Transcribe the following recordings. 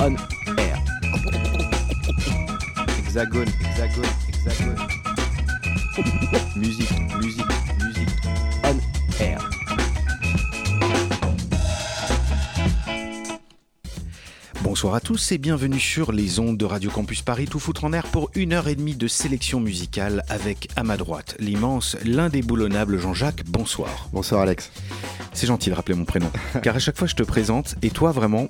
On air. Hexagone, hexagone, hexagone. musique, musique, musique. On air. Bonsoir à tous et bienvenue sur les ondes de Radio Campus Paris, tout foutre en air pour une heure et demie de sélection musicale avec à ma droite l'immense, l'indéboulonnable Jean-Jacques. Bonsoir. Bonsoir Alex. C'est gentil de rappeler mon prénom, car à chaque fois je te présente et toi vraiment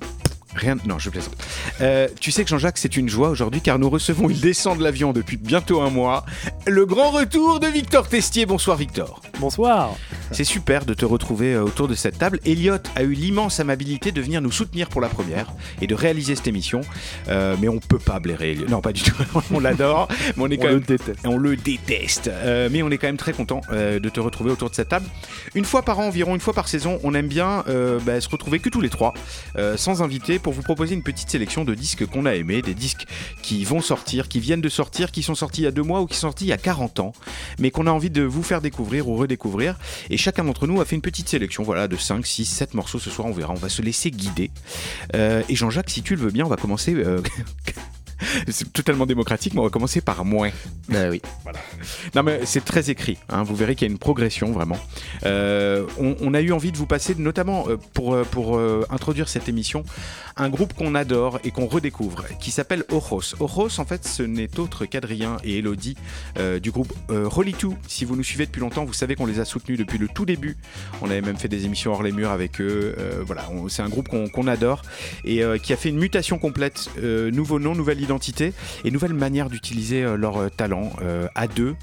Rien. Non, je plaisante. Euh, tu sais que Jean-Jacques, c'est une joie aujourd'hui car nous recevons, il descend de l'avion depuis bientôt un mois, le grand retour de Victor Testier. Bonsoir Victor. Bonsoir. C'est super de te retrouver euh, autour de cette table. Elliot a eu l'immense amabilité de venir nous soutenir pour la première et de réaliser cette émission. Euh, mais on peut pas blairer Elliot. Non, pas du tout. on l'adore. Mais on est quand On le déteste. On le déteste. Euh, mais on est quand même très content de te retrouver autour de cette table. Une fois par an environ, une fois par saison, on aime bien bah, se retrouver que tous les trois, sans invité, pour vous proposer une petite sélection de disques qu'on a aimés, des disques qui vont sortir, qui viennent de sortir, qui sont sortis il y a deux mois ou qui sont sortis il y a 40 ans, mais qu'on a envie de vous faire découvrir ou redécouvrir. Et chacun d'entre nous a fait une petite sélection, voilà, de 5, 6, 7 morceaux ce soir, on verra, on va se laisser guider. Euh, et Jean-Jacques, si tu le veux bien, on va commencer... euh, C'est totalement démocratique, mais on va commencer par moins. Bah oui. Non mais c'est très écrit, hein, vous verrez qu'il y a une progression vraiment. Euh, on, on a eu envie de vous passer, notamment euh, pour, euh, pour euh, introduire cette émission, un groupe qu'on adore et qu'on redécouvre, qui s'appelle Ojos. Ojos en fait ce n'est autre qu'Adrien et Elodie euh, du groupe Rolly 2. Si vous nous suivez depuis longtemps, vous savez qu'on les a soutenus depuis le tout début. On avait même fait des émissions hors les murs avec eux. Voilà, c'est un groupe qu'on adore et qui a fait une mutation complète, nouveau nom, nouvelle identité et nouvelle manière d'utiliser euh, leur euh, talent euh, à deux.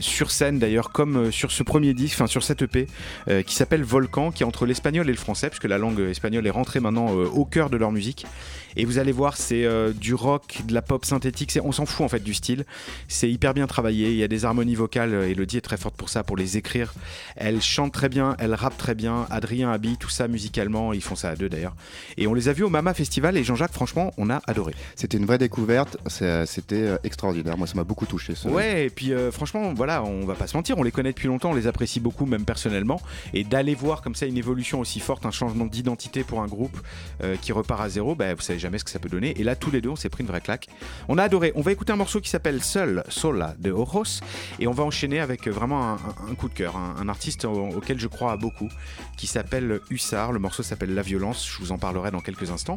sur scène d'ailleurs comme sur ce premier disque, enfin sur cette EP qui s'appelle Volcan, qui est entre l'espagnol et le français, puisque la langue espagnole est rentrée maintenant au cœur de leur musique. Et vous allez voir, c'est euh, du rock, de la pop synthétique, on s'en fout en fait du style. C'est hyper bien travaillé, il y a des harmonies vocales, euh, Elodie est très forte pour ça, pour les écrire. Elle chante très bien, elle rappe très bien, Adrien habille tout ça musicalement, ils font ça à deux d'ailleurs. Et on les a vus au Mama Festival et Jean-Jacques, franchement, on a adoré. C'était une vraie découverte, c'est- c'était euh, extraordinaire. Moi, ça m'a beaucoup touché. Ce... Ouais, et puis euh, franchement, voilà, on va pas se mentir, on les connaît depuis longtemps, on les apprécie beaucoup, même personnellement. Et d'aller voir comme ça une évolution aussi forte, un changement d'identité pour un groupe euh, qui repart à zéro, bah, vous savez jamais ce que ça peut donner. Et là, tous les deux, on s'est pris une vraie claque. On a adoré. On va écouter un morceau qui s'appelle Seul, Sola de Ojos. Et on va enchaîner avec euh, vraiment un, coup de cœur, un, artiste au- auquel je crois beaucoup, qui s'appelle Hussard. Le morceau s'appelle La Violence. Je vous en parlerai dans quelques instants.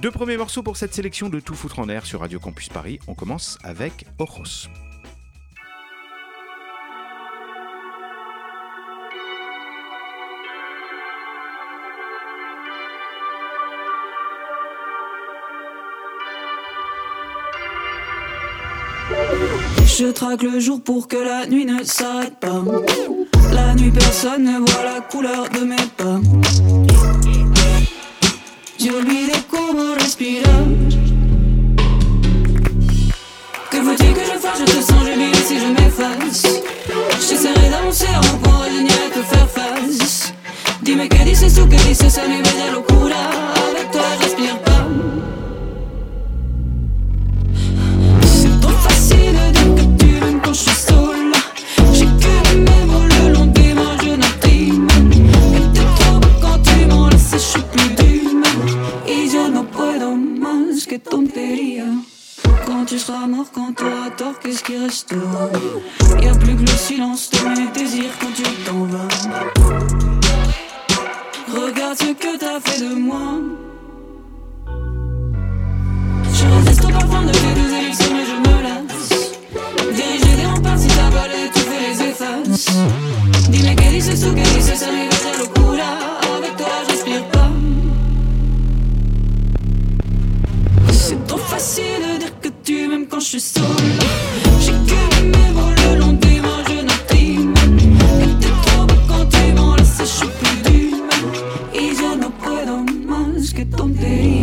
Deux premiers morceaux pour cette sélection de Tout foutre en air sur Radio Campus Paris. On commence avec Ojos. Je traque le jour pour que la nuit ne s'arrête pas. La nuit, personne ne voit la couleur de mes pas. J'ai oublié comment respirer. Que faut-il que je fasse? Je te sens jubilé si je m'efface. J'essaierai d'avancer avant pour résigner à te faire face. Dis-moi que dices tú, que dices a mi bella locura. Que tontería. Quand tu seras mort, quand t'auras tort, qu'est-ce qui restera? Y a plus que le silence de mes désirs quand tu t'en vas. Regarde ce que t'as fait de moi. Je résiste au parfum de tes deux élixirs mais je me lasse Diriger des remparts si t'as balai tu fais les effaces Dis-moi que dices tú, que dices a mi bella locura facile de dire que tu m'aimes quand je suis seule. J'ai que mes lèvres le long des mains, je n'imprime. Que t'es trop beau quand tu m'enlaces, je suis plus d'humain. Y ya no puedo más que tontería.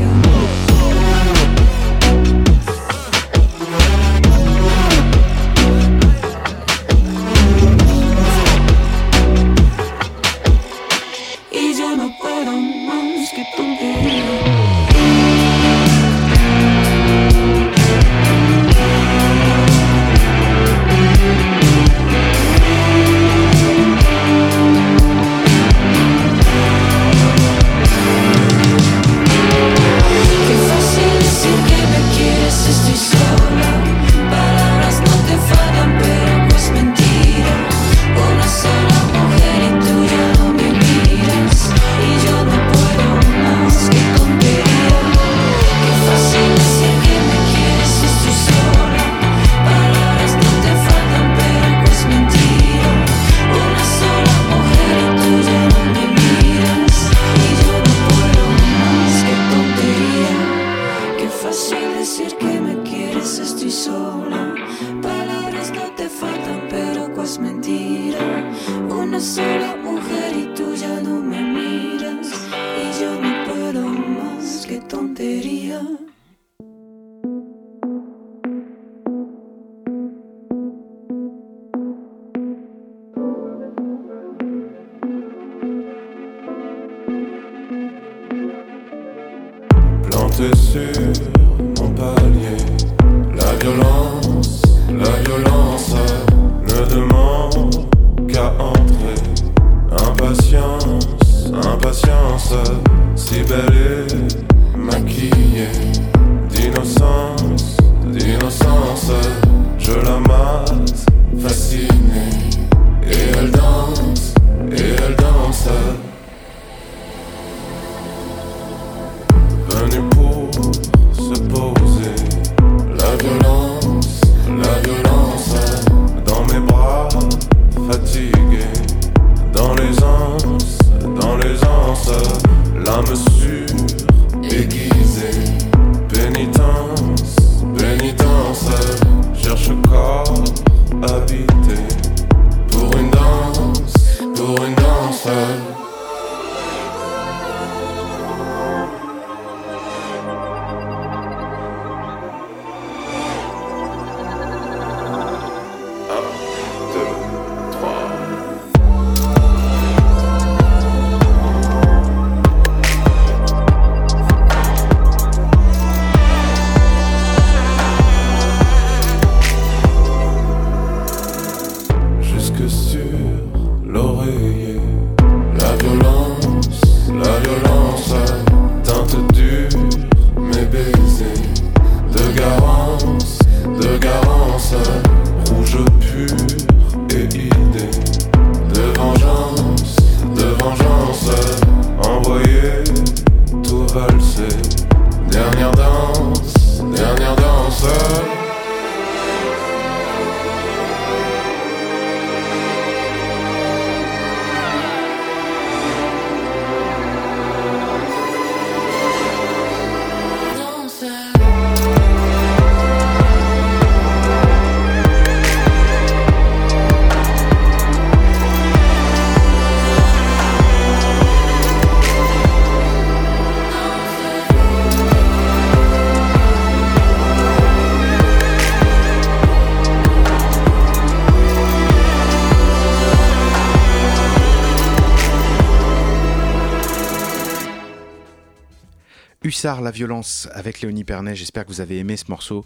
Hussard, la violence avec Léonie Pernet. J'espère que vous avez aimé ce morceau.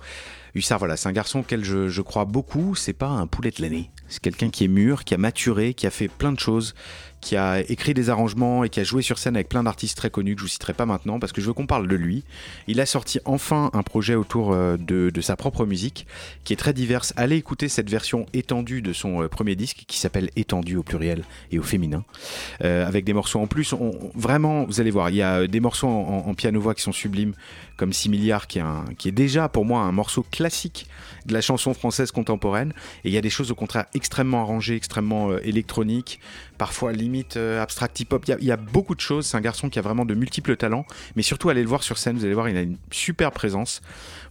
Hussard, voilà, c'est un garçon auquel je, je crois beaucoup. C'est pas un poulet de l'année. C'est quelqu'un qui est mûr, qui a maturé, qui a fait plein de choses, qui a écrit des arrangements et qui a joué sur scène avec plein d'artistes très connus que je vous citerai pas maintenant parce que je veux qu'on parle de lui. Il a sorti enfin un projet autour euh, de, sa propre musique qui est très diverse. Allez écouter cette version étendue de son euh, premier disque qui s'appelle Étendu au pluriel et au féminin euh, avec des morceaux en plus. Vraiment, vous allez voir, il y a des morceaux en piano-voix qui sont sublimes comme 6 milliards qui est, déjà pour moi un morceau classique de la chanson française contemporaine et il y a des choses au contraire extrêmement arrangées, extrêmement euh, électroniques, parfois limite euh, abstract hip-hop. Il y a beaucoup de choses. C'est un garçon qui a vraiment de multiples talents, mais surtout allez le voir sur scène. Vous allez voir, il a une super présence.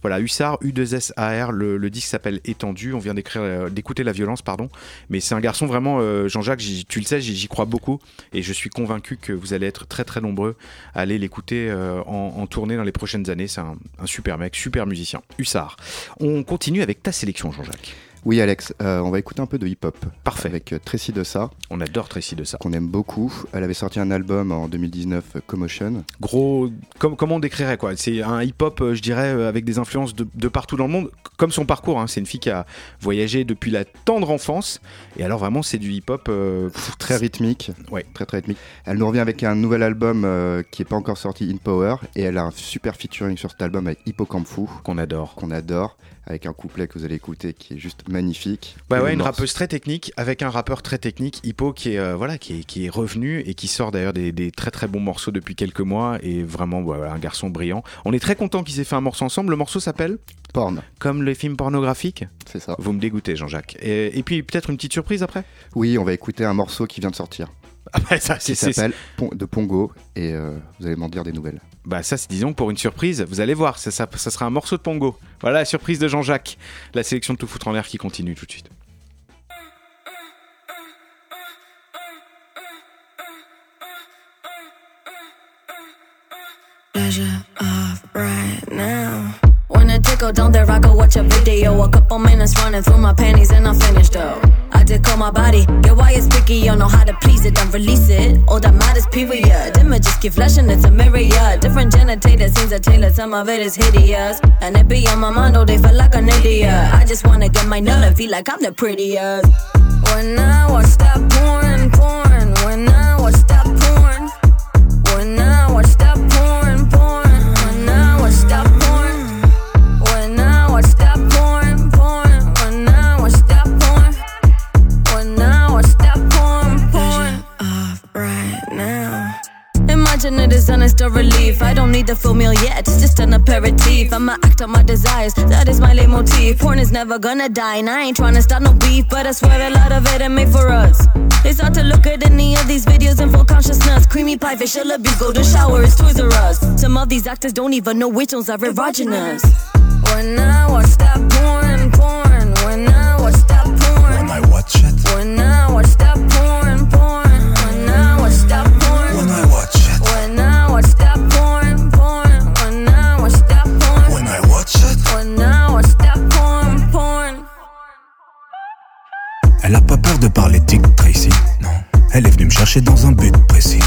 Voilà, Hussard, U2SAR, le, le disque s'appelle Étendu. On vient euh, d'écouter la violence, pardon. Mais c'est un garçon vraiment, euh, Jean-Jacques, tu le sais, j'y crois beaucoup et je suis convaincu que vous allez être très très nombreux à aller l'écouter euh, en, en tournée dans les prochaines années. C'est un, un super mec, super musicien. Hussard. On continue avec ta sélection, Jean-Jacques. Oui, Alex, euh, on va écouter un peu de hip-hop. Parfait. Avec euh, Tracy Dessa, On adore Tracy de ça. qu'on aime beaucoup. Elle avait sorti un album en 2019, euh, Commotion. Gros, com- comment on décrirait quoi? C'est un hip-hop, je dirais, avec des influences de, de partout dans le monde, comme son parcours. hein. C'est une fille qui a voyagé depuis la tendre enfance, et alors vraiment c'est du hip-hop euh, Très rythmique. Ouais. Très très rythmique. Elle nous revient avec un nouvel album euh, qui n'est pas encore sorti, In Power. Et elle a un super featuring sur cet album avec Hippocampe Fou, qu'on adore. qu'on adore. Avec un couplet que vous allez écouter qui est juste magnifique. Bah ouais, une rappeuse très technique avec un rappeur très technique, Hippo, qui est euh, voilà, qui est, qui est revenu et qui sort d'ailleurs des, des très très bons morceaux depuis quelques mois et vraiment voilà, un garçon brillant. On est très content qu'ils aient fait un morceau ensemble. Le morceau s'appelle Porn, comme les films pornographiques. c'est ça. Vous me dégoûtez, Jean-Jacques. Et, et puis peut-être une petite surprise après? Oui, on va écouter un morceau qui vient de sortir. Ah bah ça, qui s'appelle de Pongo et euh, vous allez m'en dire des nouvelles. Bah ça c'est disons pour une surprise, vous allez voir, ça, ça, ça sera un morceau de Pongo. Voilà la surprise de Jean-Jacques, la sélection de tout foutre en l'air qui continue tout de suite. go down there, I go watch a video. A couple minutes running through my panties and I'm finished though. I did call my body, yeah, why picky, you know how to please it, don't release it. All that matters, period. Images keep flashing, it's a myriad. Different genitator scenes are tailored, some of it is hideous. And it be on my mind all day, feel like an idiot. I just wanna get my nut and feel like I'm the prettiest. When I watch that porn, porn, the full meal yet, it's just an aperitif. I'ma act on my desires, that is my leitmotif. Porn is never gonna die, and I ain't trying to start no beef, but I swear a lot of it ain't made for us. It's hard to look at any of these videos in full consciousness. Creamy pie, facial abuse, golden shower, it's Toys R Us. Some of these actors don't even know which ones are erogenous. When I watch that porn, chercher dans un but précis.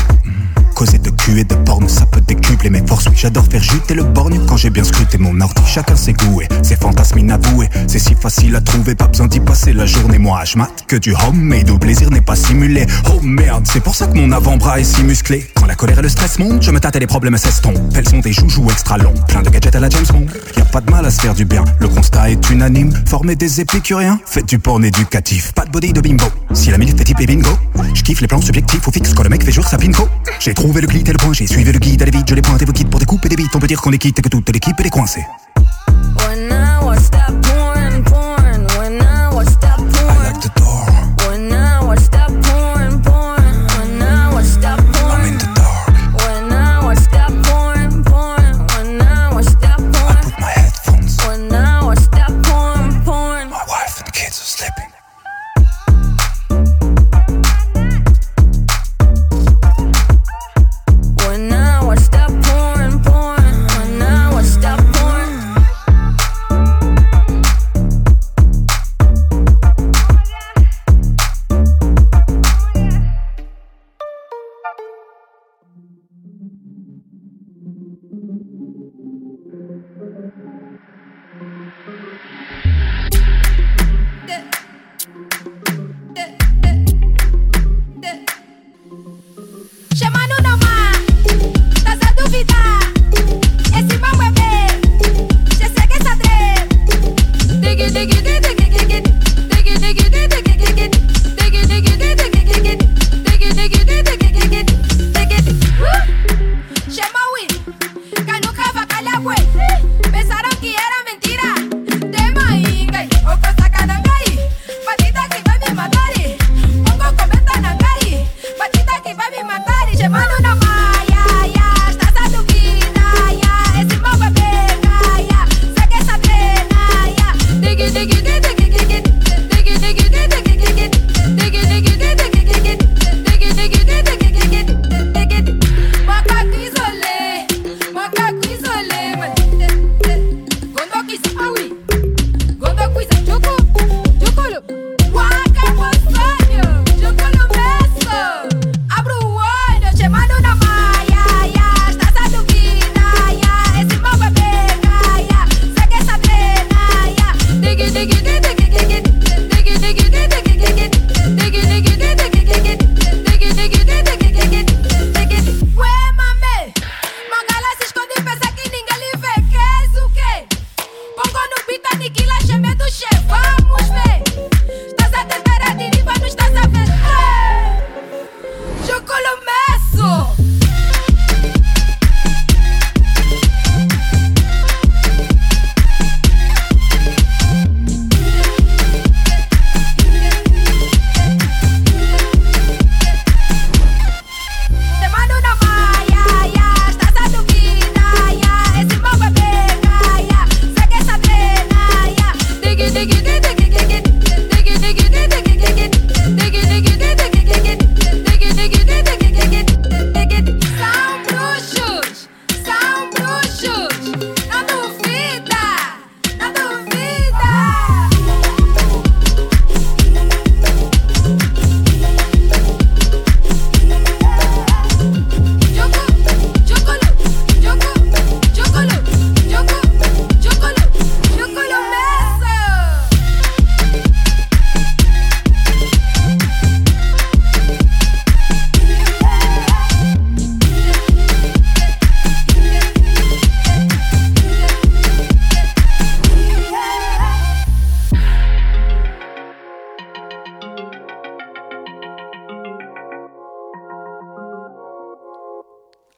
Causer de cul et de porn, ça peut décupler mes forces. Oui, j'adore faire juter le borgne quand j'ai bien scruté mon ordi. Chacun ses goûts et ses fantasmes inavoués. C'est si facile à trouver, pas besoin d'y passer la journée. Moi, je mate que du homemade où le plaisir n'est pas simulé. Oh merde, c'est pour ça que mon avant-bras est si musclé. Quand la colère et le stress montent, je me tâte et les problèmes s'estompent. Elles sont des joujoux extra longs, plein de gadgets à la James Bond. Y a pas de mal à se faire du bien, le constat est unanime. Former des épicuriens, faites du porn éducatif. Pas de body de bimbo. Si la minute fait type les bingo, je kiffe les plans subjectifs ou fixes quand le mec fait jour sa pinko. J'ai trouvé le clit et le point, j'ai suivi le guide, allez vite, je les pointe et vous quitte pour découper des bites. On peut dire qu'on est quitte et que toute l'équipe est coincée.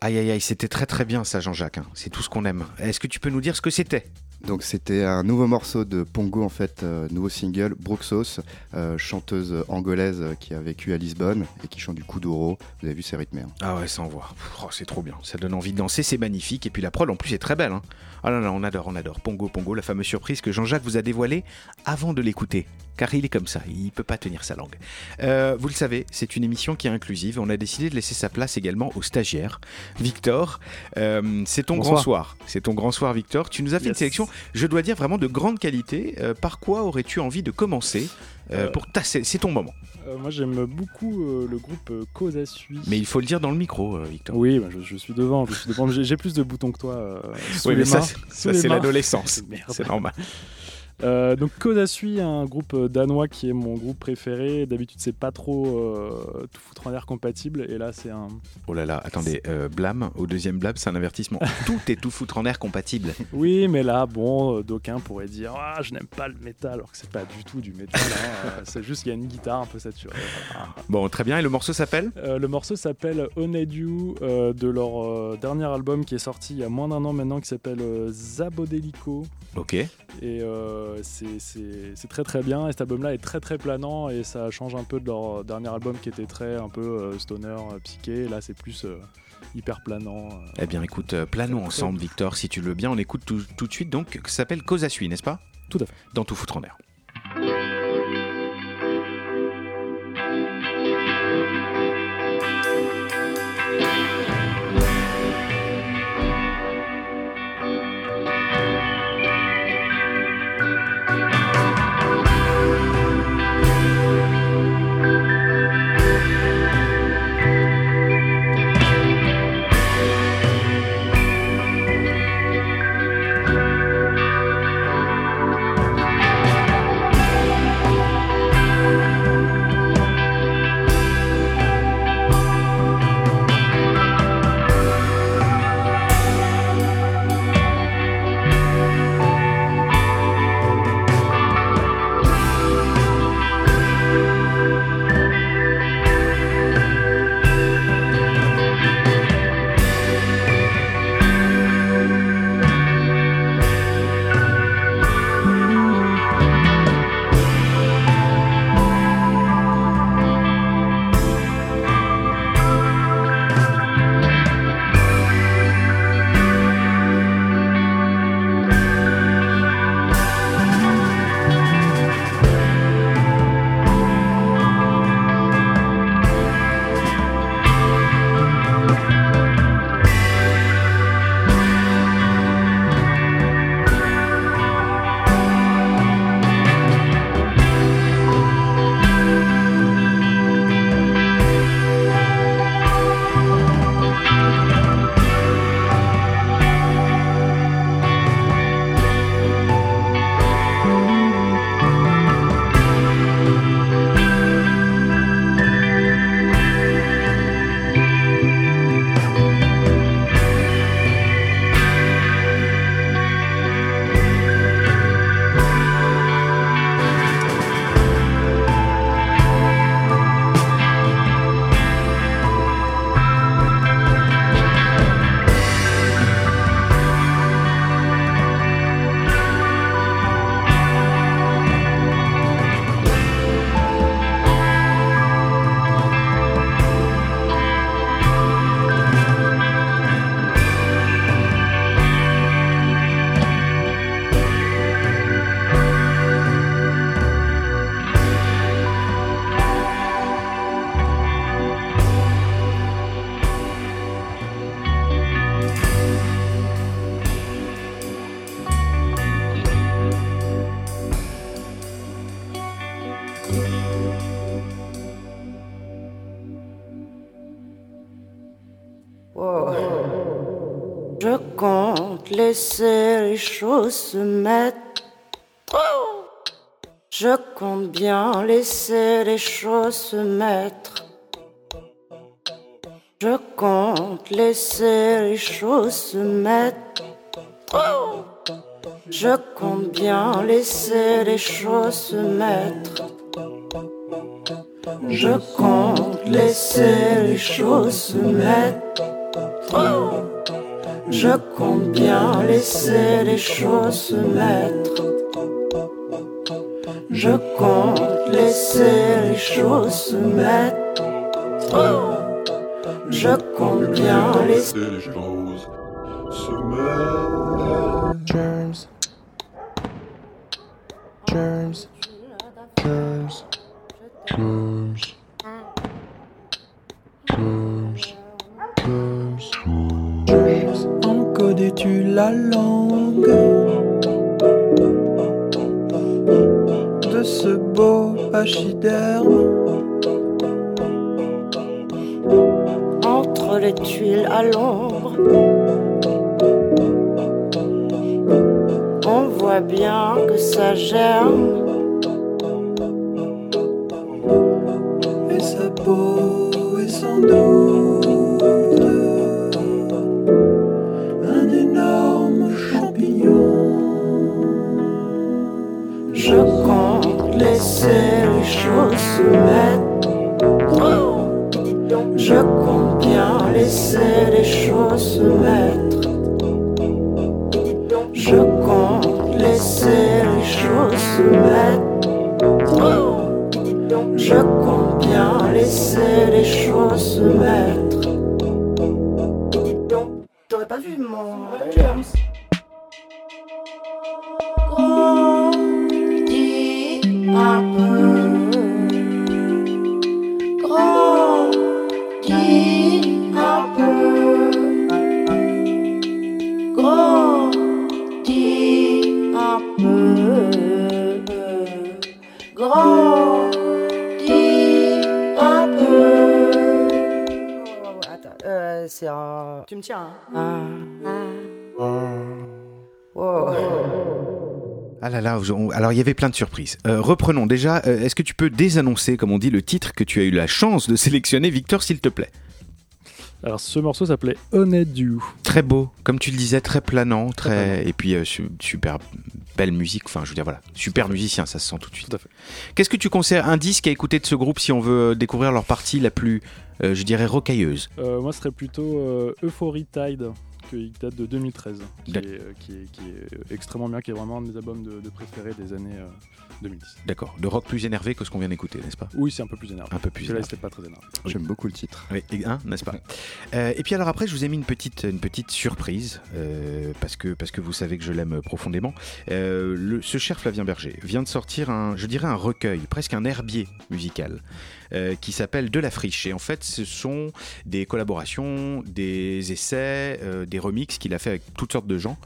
Aïe aïe aïe, c'était très très bien ça Jean-Jacques, hein. c'est tout ce qu'on aime. Est-ce que tu peux nous dire ce que c'était? Donc c'était un nouveau morceau de Pongo en fait, euh, nouveau single, Bruxos, euh, chanteuse angolaise qui a vécu à Lisbonne et qui chante du kuduro. Vous avez vu, c'est rythmé. hein. Ah ouais, ça envoie. Oh, c'est trop bien. Ça donne envie de danser, c'est magnifique. Et puis la prod en plus est très belle. Hein. Ah là là, on adore, on adore. Pongo, Pongo, la fameuse surprise que Jean-Jacques vous a dévoilée avant de l'écouter. Car il est comme ça, il peut pas tenir sa langue. Euh, vous le savez, c'est une émission qui est inclusive. On a décidé de laisser sa place également aux stagiaires. Victor, euh, c'est ton Bonsoir. grand soir. C'est ton grand soir, Victor. Tu nous as fait une sélection, je dois dire, vraiment de grande qualité. Euh, par quoi aurais-tu envie de commencer pour ta... C'est ton moment. Moi j'aime beaucoup le groupe euh, Cosa Sui. Mais il faut le dire dans le micro, Victor. Oui, bah, je, je suis devant, je suis devant. J'ai plus de boutons que toi. sous Oui, les mais ça, mains, c'est- ça, l'adolescence. C'est normal. Euh, donc Cosa Sui, un groupe euh, danois qui est mon groupe préféré. D'habitude c'est pas trop euh, tout foutre en l'air compatible et là c'est un. Oh là là, attendez, euh, blâme, au deuxième blâme, c'est un avertissement. tout est tout foutre en air compatible. Oui, mais là bon, euh, d'aucuns pourraient dire ah je n'aime pas le métal alors que c'est pas du tout du métal. hein. C'est juste qu'il y a une guitare un peu saturée. voilà. Bon, très bien, et le morceau s'appelle? Le morceau s'appelle Honed You de leur dernier album qui est sorti il y a moins d'un an maintenant qui s'appelle Zabodelico. Ok. Et euh, c'est- c'est très très bien. Et cet album-là est très très planant et ça change un peu de leur dernier album qui était très un peu euh, stoner, euh, psyché. Là c'est plus euh, hyper planant. euh. Eh bien, écoute, euh, planons ensemble, Victor, si tu le veux bien. On écoute tout, tout de suite, donc, ça s'appelle Cause à n'est-ce pas? Tout à fait. Dans tout foutre en air. Se mettre. Je compte bien laisser les choses se mettre. Je compte laisser les choses se mettre. Je compte bien laisser les choses se mettre. Je compte laisser les choses se mettre. Je compte bien laisser les choses se mettre. Je compte laisser les choses se mettre. Je compte bien laisser les choses se mettre. Germs. Germs. Germs. Germs. Germs. Germs. Encodais-tu la langue de ce beau pachyderme entre les tuiles à l'ombre. On voit bien que ça germe. Les là là, on- alors il y avait plein de surprises. Euh, reprenons déjà, euh, est-ce que tu peux désannoncer, comme on dit, le titre que tu as eu la chance de sélectionner, Victor, s'il te plaît? Alors ce morceau s'appelait Honeydew. Très beau, comme tu le disais, très planant, très et puis euh, su- super belle musique. Enfin, je veux dire voilà, super musicien, ça se sent tout de suite. Tout à fait. Qu'est-ce que tu conseilles un disque à écouter de ce groupe si on veut découvrir leur partie la plus, euh, je dirais, rocailleuse? Euh, moi, ce serait plutôt Euphorie Tide, qui date de 2013, qui est, D'ac- euh, qui, est, qui est extrêmement bien, qui est vraiment un de mes albums de, de préférés des années euh, 2010. D'accord, de rock plus énervé que ce qu'on vient d'écouter, n'est-ce pas? Oui, c'est un peu plus énervé. Un peu plus énervé. c'était pas très énervé. J'aime beaucoup le titre. Oui, et- hein, n'est-ce pas? Euh, Et puis alors après, je vous ai mis une petite, une petite surprise, euh, parce, que, parce que vous savez que je l'aime profondément. Euh, le, ce cher Flavien Berger vient de sortir un, je dirais un recueil, presque un herbier musical, euh, qui s'appelle De la friche. Et en fait, ce sont des collaborations, des essais, euh, des remixes qu'il a fait avec toutes sortes de gens.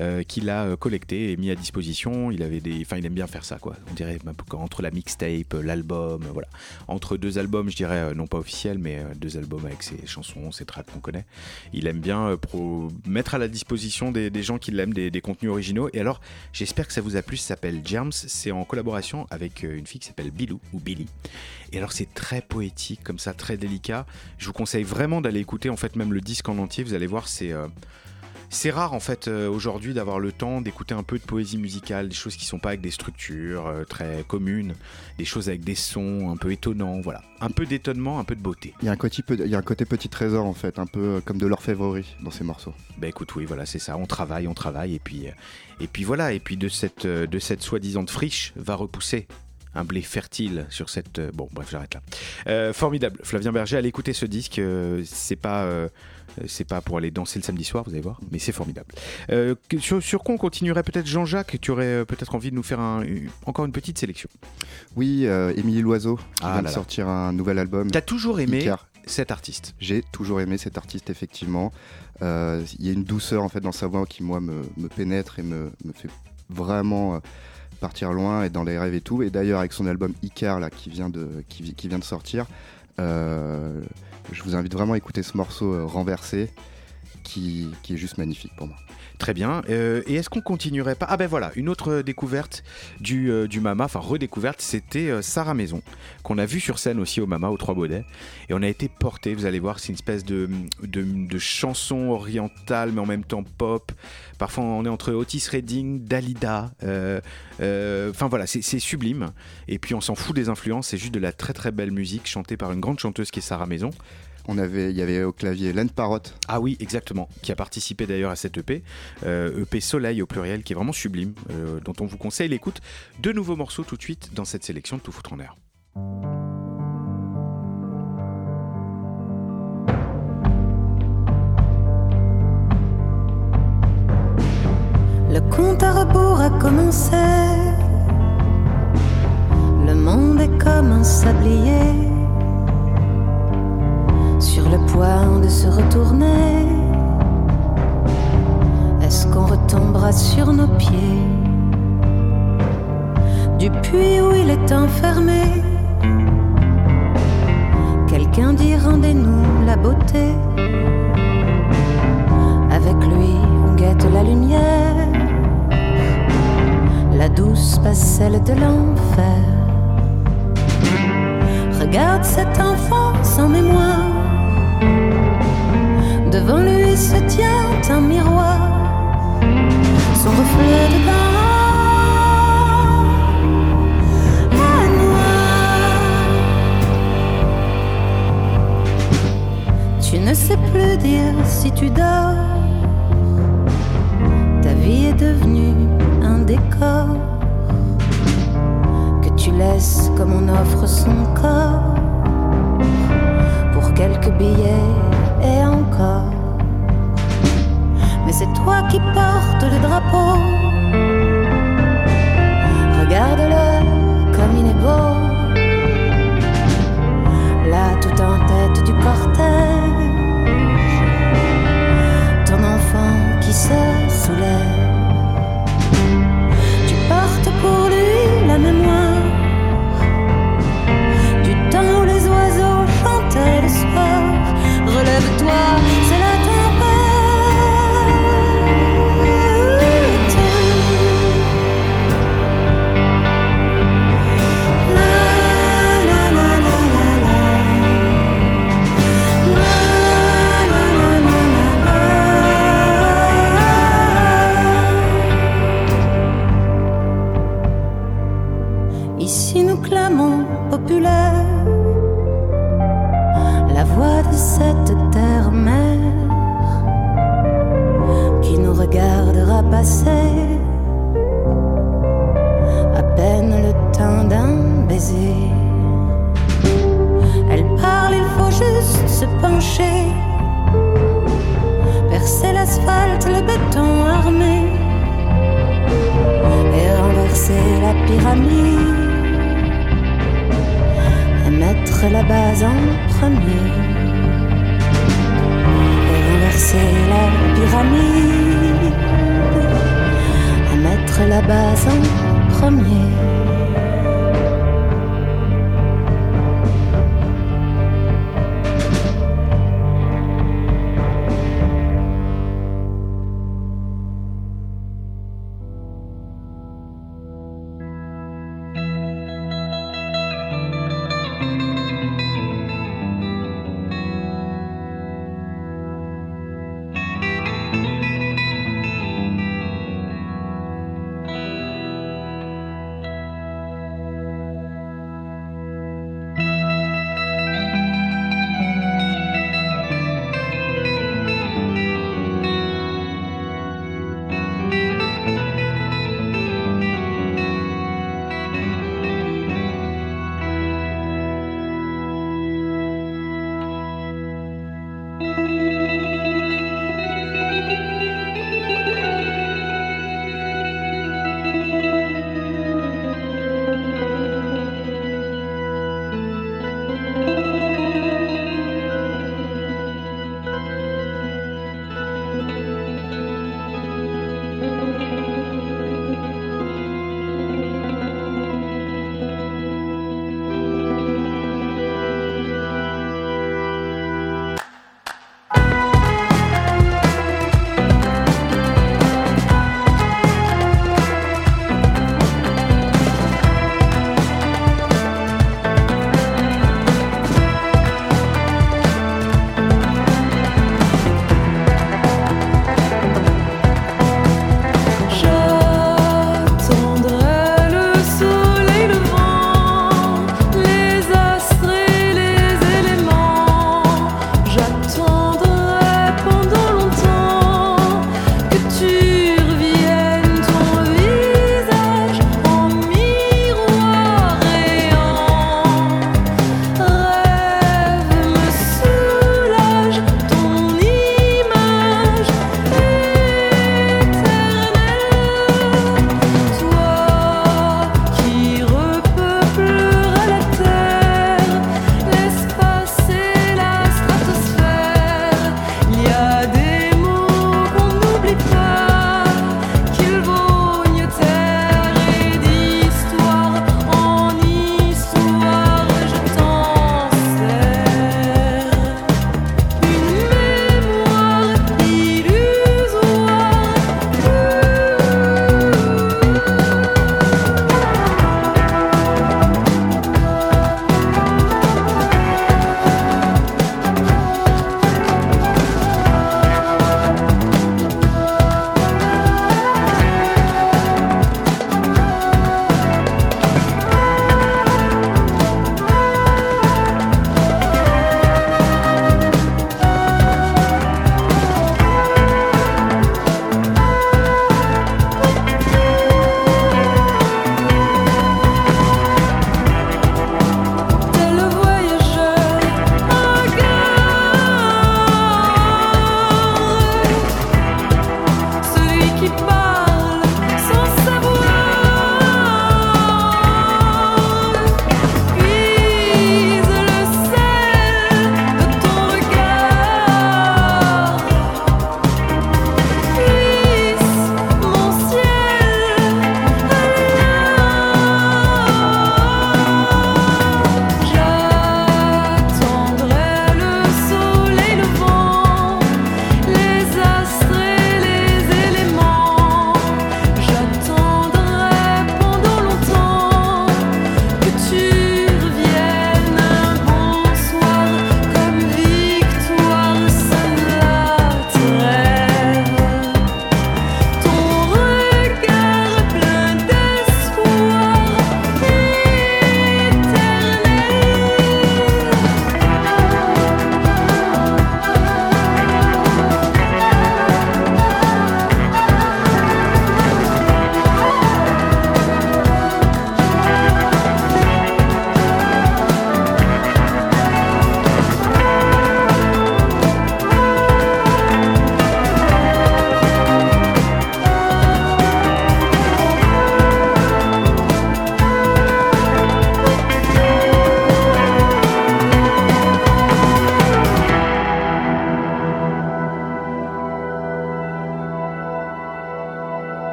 Euh, qu'il a euh, collecté et mis à disposition. Il avait des, enfin, il aime bien faire ça, quoi. On dirait comme entre la mixtape, euh, l'album, voilà entre deux albums, je dirais, non pas officiels, mais deux albums avec ses chansons, ses tracks qu'on connaît. Il aime bien mettre à la disposition des, gens qui l'aiment des, contenus originaux. Et alors, j'espère que ça vous a plu, ça s'appelle Germs. C'est en collaboration avec une fille qui s'appelle Bilou, ou Billy. Et alors, c'est très poétique, comme ça, très délicat. Je vous conseille vraiment d'aller écouter, en fait, même le disque en entier. Vous allez voir, c'est. C'est rare en fait euh, aujourd'hui d'avoir le temps d'écouter un peu de poésie musicale, des choses qui sont pas avec des structures euh, très communes, des choses avec des sons un peu étonnants, voilà. Un peu d'étonnement, un peu de beauté. Il y, a un côté, pe- il y a un côté petit trésor en fait, un peu euh, comme de l'orfèvrerie dans ces morceaux. Bah écoute, oui, voilà, c'est ça. On travaille, on travaille, et puis, et puis voilà. Et puis de cette, de cette soi-disant friche va repousser un blé fertile sur cette. bon, bref, j'arrête là. Euh, formidable. Flavien Berger, allez écouter ce disque. euh, c'est pas. euh, c'est pas pour aller danser le samedi soir, vous allez voir, mais c'est formidable. Euh, sur, sur quoi on continuerait peut-être Jean-Jacques Tu aurais euh, peut-être envie de nous faire un- encore une petite sélection? Oui, euh, Émilie Loiseau qui Ah vient là de là. sortir un nouvel album. T'as toujours aimé Icar. cet artiste? J'ai toujours aimé cet artiste, effectivement. Euh, Il y a une douceur en fait dans sa voix qui, moi, me, me pénètre et me, me fait vraiment euh, partir loin et dans les rêves et tout. Et d'ailleurs, avec son album Icar, là, qui vient de, qui, vi- qui vient de sortir, euh, je vous invite vraiment à écouter ce morceau euh, renversé qui est juste magnifique pour moi. Très bien. Euh, et est-ce qu'on continuerait pas? Ah ben voilà, une autre découverte du, euh, du Mama, enfin redécouverte, c'était euh, Sarah Maison, qu'on a vu sur scène aussi au Mama, aux Trois Baudets. Et on a été porté, vous allez voir, c'est une espèce de, de, de chanson orientale, mais en même temps pop. Parfois on est entre Otis Redding, Dalida. Enfin voilà, c'est sublime. Et puis on s'en fout des influences, c'est juste de la très très belle musique chantée par une grande chanteuse qui est Sarah Maison. On avait, il y avait au clavier Len Parrot. Ah oui, exactement, qui a participé d'ailleurs à cette EP, euh, EP Soleil au pluriel, qui est vraiment sublime, euh, dont on vous conseille l'écoute. Deux nouveaux morceaux tout de suite dans cette sélection de Tout foutre en l'air. Le compte à rebours a commencé. Le monde est comme un sablier sur le point de se retourner. Est-ce qu'on retombera sur nos pieds? Du puits où il est enfermé? Quelqu'un dit rendez-nous la beauté. Avec lui, on guette la lumière la douce passerelle de l'enfer. Regarde cet enfant sans mémoire. Se tient un miroir, son reflet dedans. La noire. Tu ne sais plus dire si tu dors. Ta vie est devenue un décor que tu laisses comme on offre son corps pour quelques billets et encore. C'est toi qui portes le drapeau. Regarde-le comme il est beau. Là, tout en tête du cortège, percer l'asphalte, le béton armé. Et renverser la pyramide. Et mettre la base en premier. Et renverser la pyramide. Et mettre la base en premier.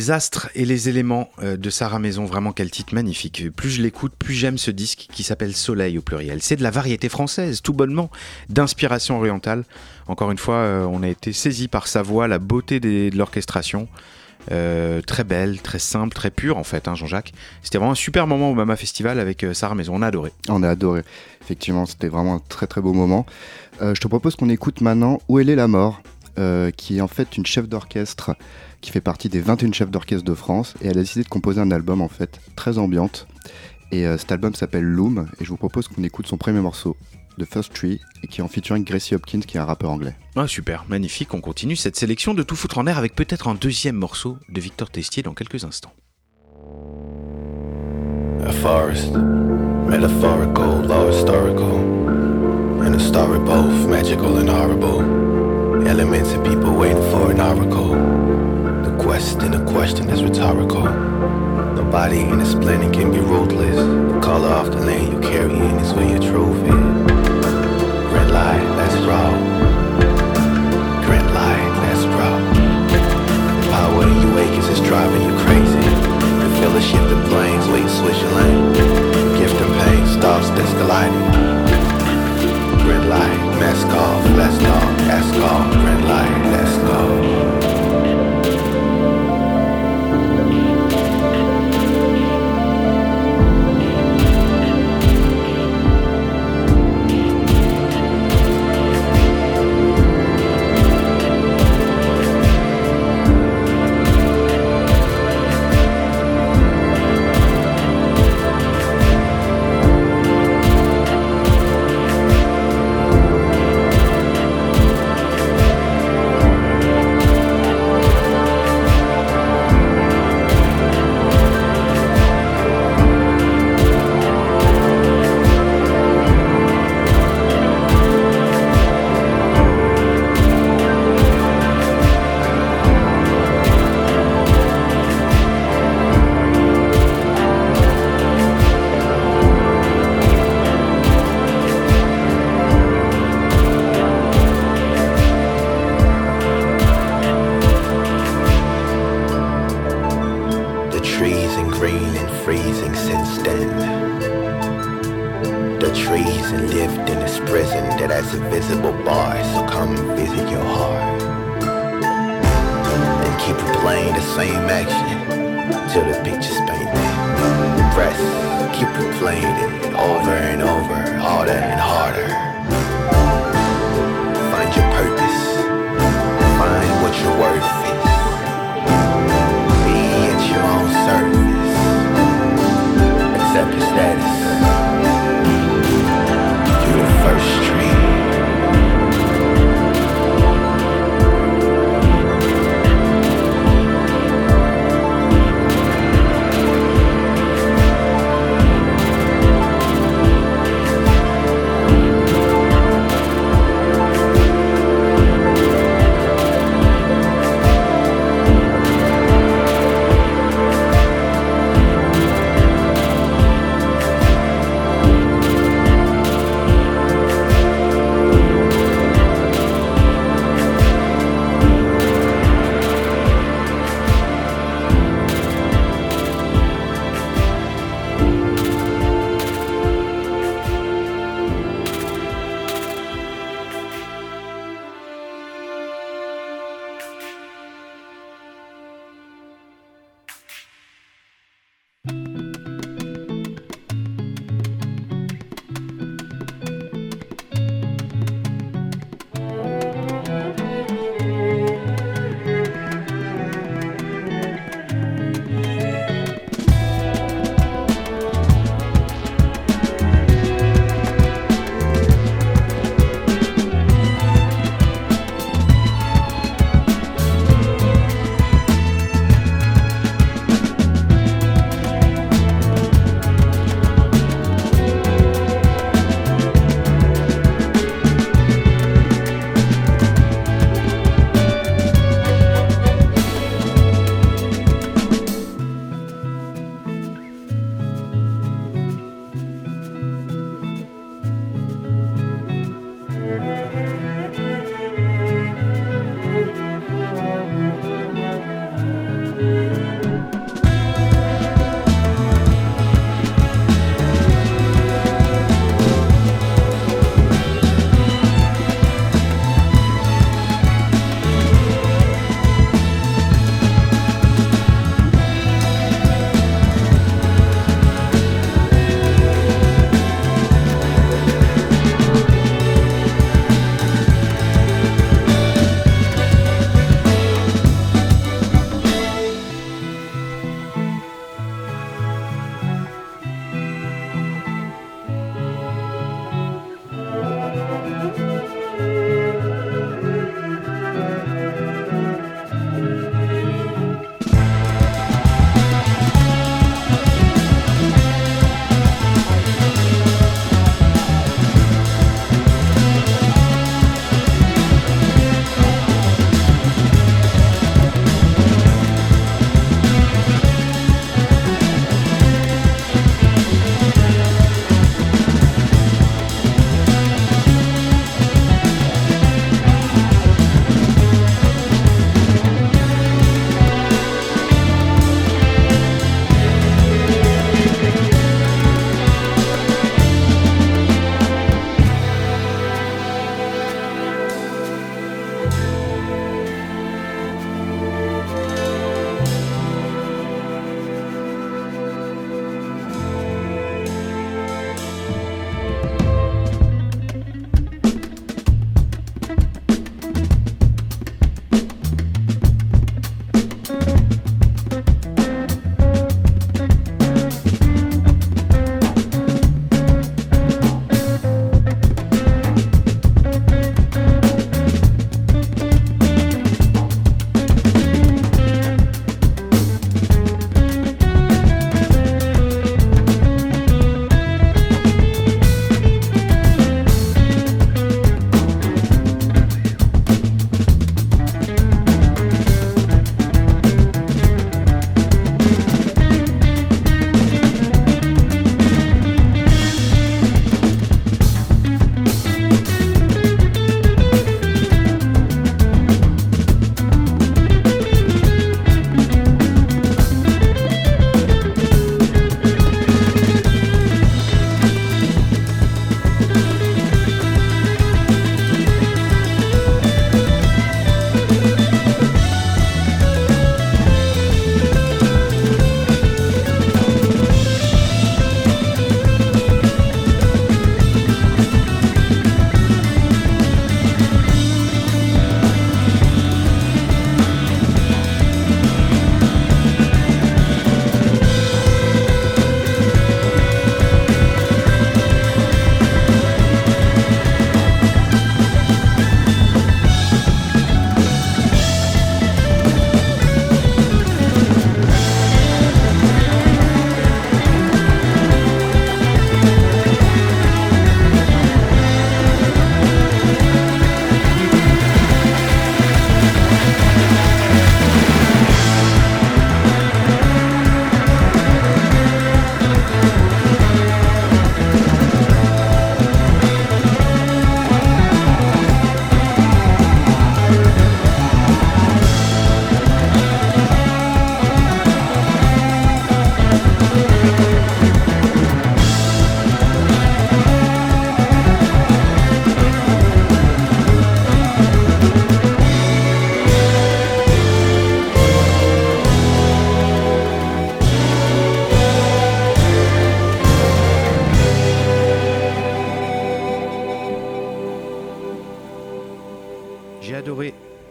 Les astres et les éléments euh, de Sarah Maison, vraiment quel titre magnifique. Plus je l'écoute, plus j'aime ce disque qui s'appelle Soleil au pluriel. C'est de la variété française, tout bonnement, d'inspiration orientale. Encore une fois, euh, on a été saisi par sa voix, la beauté de l'orchestration. Euh, très belle, très simple, très pure en fait, hein, Jean-Jacques. C'était vraiment un super moment au Mama Festival avec Sarah Maison, on a adoré. On a adoré. Effectivement, c'était vraiment un très très beau moment. Je te propose qu'on écoute maintenant Où est la mort, euh, qui est en fait une chef d'orchestre qui fait partie des 21 chefs d'orchestre de France. Et elle a décidé de composer un album en fait très ambiante. Et euh, cet album s'appelle Loom. Et je vous propose qu'on écoute son premier morceau, The First Tree, et qui est en featuring Gracie Hopkins, qui est un rappeur anglais. Ah, super, magnifique, on continue cette sélection de tout foutre en air avec peut-être un deuxième morceau de Victor Testier dans quelques instants. A forest, metaphorical, law historical, and a story both magical and horrible. Elements and people waiting for an oracle. The quest and the question is rhetorical. The body and its splitting can be ruthless. The color of the lane you carry in is where your truth is. Red light, let's roll. Red light, let's roll. Power in you aching is driving you crazy. You feel the shifting planes, wait, switch your lane. Gift and pain, stars that's colliding. Mask off, let's go, ask off. Red light, let's go.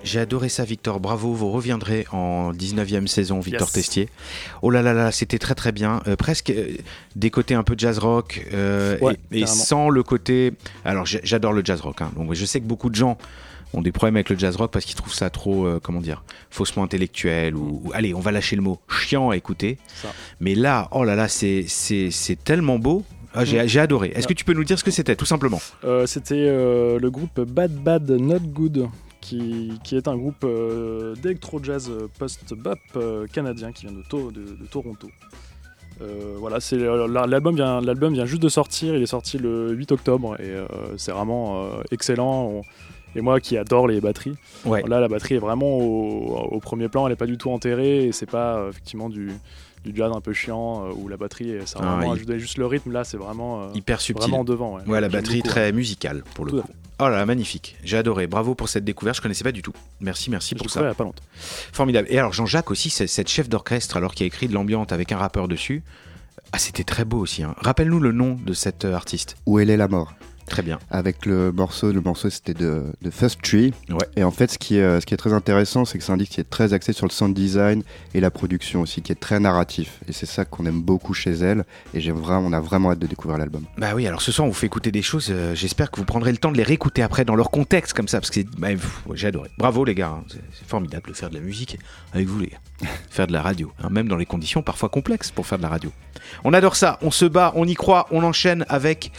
J'ai adoré ça, Victor. Bravo, vous reviendrez en 19e saison, Victor Yes. Testier. Oh là là là, c'était très très bien. Euh, presque euh, des côtés un peu jazz rock euh, Ouais, et, sans le côté. Alors j'adore le jazz rock. hein. donc je sais que beaucoup de gens ont des problèmes avec le jazz rock parce qu'ils trouvent ça trop, comment dire, faussement intellectuel ou, ou- allez, on va lâcher le mot, chiant à écouter. Ça. Mais là, oh là là, c'est tellement beau. Ah, j'ai Mm. j'ai adoré. Est-ce que tu peux nous dire ce que c'était, tout simplement? Euh, C'était euh, le groupe Bad Bad Not Good, qui, qui est un groupe euh, d'électro-jazz euh, post-bop euh, canadien qui vient de, To- de- de Toronto. Euh, voilà, c'est l'album vient, l'album vient juste de sortir, il est sorti le 8 octobre et euh, c'est vraiment euh, excellent. On- et moi qui adore les batteries, Ouais. là la batterie est vraiment au, au premier plan, elle est pas du tout enterrée et c'est pas effectivement du, du jazz un peu chiant euh, où la batterie ça Ah, vraiment il- ajouté juste le rythme là c'est vraiment, euh, Hyper subtil. vraiment devant. Ouais, Ouais, la batterie beaucoup, très musicale pour le Tout coup. Oh là là, magnifique. J'ai adoré. Bravo pour cette découverte. Je connaissais pas du tout. Merci, merci Je pour ça. ferai il y a pas longtemps. Formidable. Et alors Jean-Jacques aussi, c'est cette chef d'orchestre alors qui a écrit de l'ambiance avec un rappeur dessus. Ah, c'était très beau aussi. hein. Rappelle-nous le nom de cet euh, artiste. Où elle est la mort Très bien. avec le morceau. Le morceau c'était de, de First Tree. Ouais. Et en fait, ce qui est, ce qui est très intéressant, c'est que c'est un disque qui est très axé sur le sound design et la production aussi, qui est très narratif. Et c'est ça qu'on aime beaucoup chez elle. Et vraiment, on a vraiment hâte de découvrir l'album. Bah oui, alors ce soir on vous fait écouter des choses. euh, J'espère que vous prendrez le temps de les réécouter après dans leur contexte comme ça, parce que bah, j'ai adoré. Bravo les gars, hein. c'est c'est formidable de faire de la musique avec vous les gars. faire de la radio, hein, même dans les conditions parfois complexes pour faire de la radio. On adore ça, on se bat, on y croit, on enchaîne avec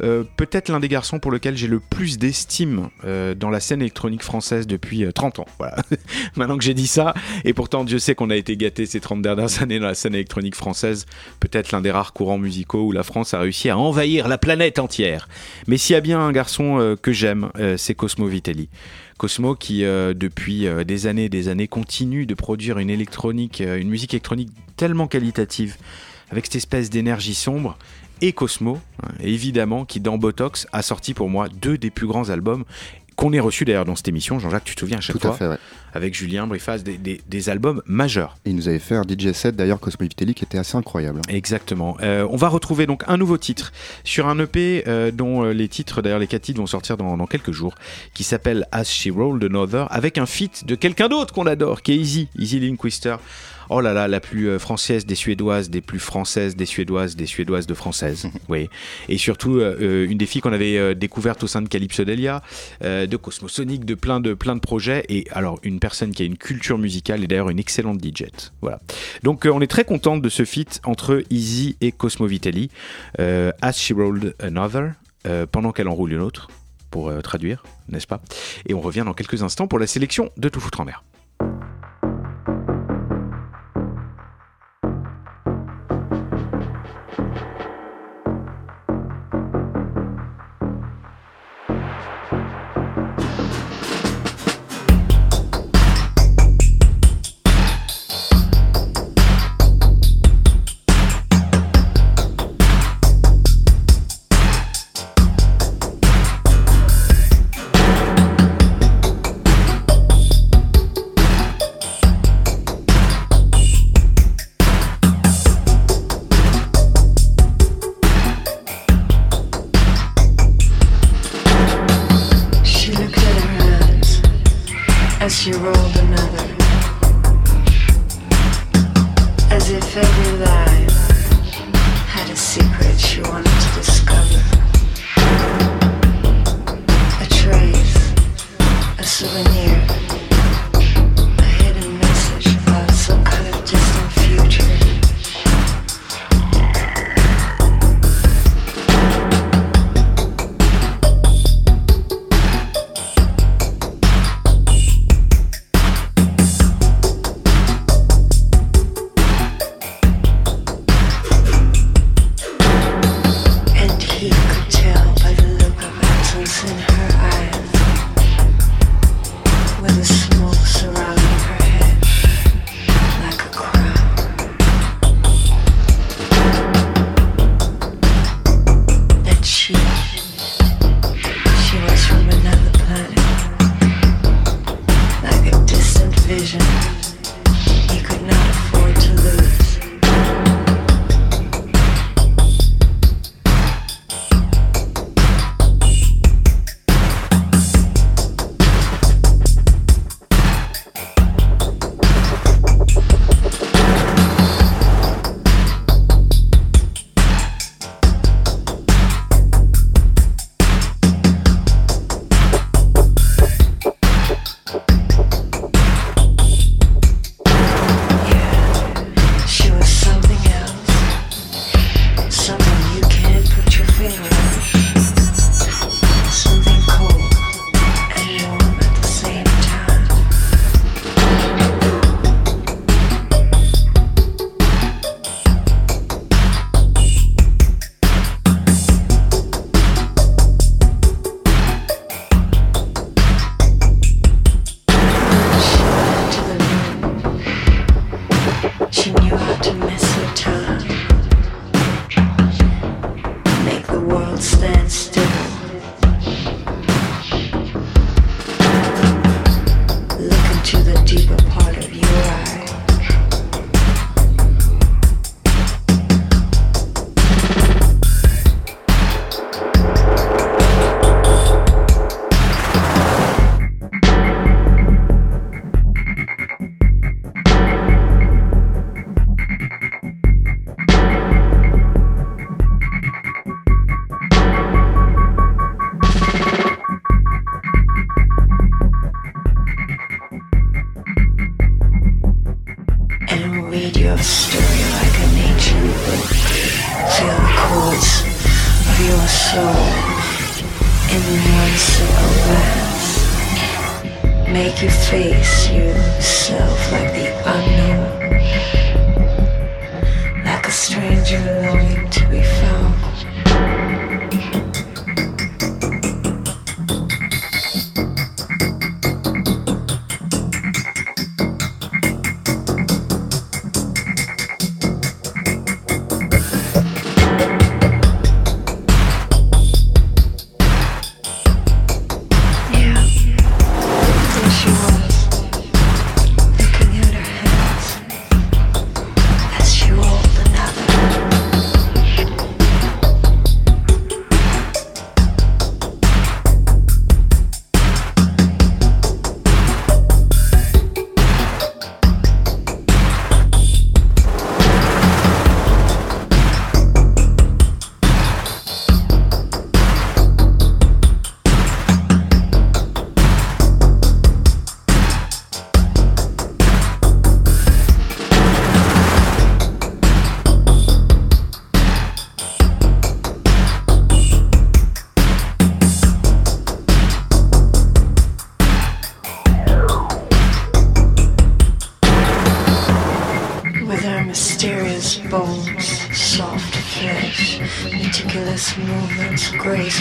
euh, peut-être l'un des garçons pour lequel j'ai le plus d'estime euh, dans la scène électronique française depuis euh, 30 ans. Voilà. Maintenant que j'ai dit ça, et pourtant Dieu sait qu'on a été gâté ces 30 dernières années dans la scène électronique française, peut-être l'un des rares courants musicaux où la France a réussi à envahir la planète entière. Mais s'il y a bien un garçon euh, que j'aime, euh, c'est Cosmo Vitelli. Cosmo qui euh, depuis euh, des années et des années continue de produire une électronique, euh, une musique électronique tellement qualitative, avec cette espèce d'énergie sombre. Et Cosmo, hein, évidemment, qui dans Botox a sorti pour moi deux des plus grands albums qu'on ait reçus d'ailleurs dans cette émission. Jean-Jacques, tu te souviens à chaque Tout fois à fait, ouais. avec Julien Brifas, des, des- des albums majeurs. Et il nous avait fait un DJ set d'ailleurs, Cosmo Vitelli, qui était assez incroyable. Exactement. Euh, on va retrouver donc un nouveau titre sur un EP euh, dont euh, les titres, d'ailleurs les quatre titres vont sortir dans, dans quelques jours, qui s'appelle As She Rolled Another, avec un feat de quelqu'un d'autre qu'on adore, qui est Easy, Easy Linquister. Oh là là, la plus euh, française des Suédoises, des plus françaises des Suédoises, des Suédoises de Françaises. oui. Et surtout, euh, euh, une des filles qu'on avait découverte au sein de Calypso Delia, euh, de Cosmosonic, de plein de, plein de projets. Et alors, une personne qui a une culture musicale et d'ailleurs une excellente DJ. Voilà. Donc, euh, on est très content de ce feat entre Easy et Cosmo Vitelli. As She Rolled Another, pendant qu'elle enroule une autre, pour traduire, n'est-ce pas? Et on revient dans quelques instants pour la sélection de Tout foutre en l'air.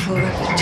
control it.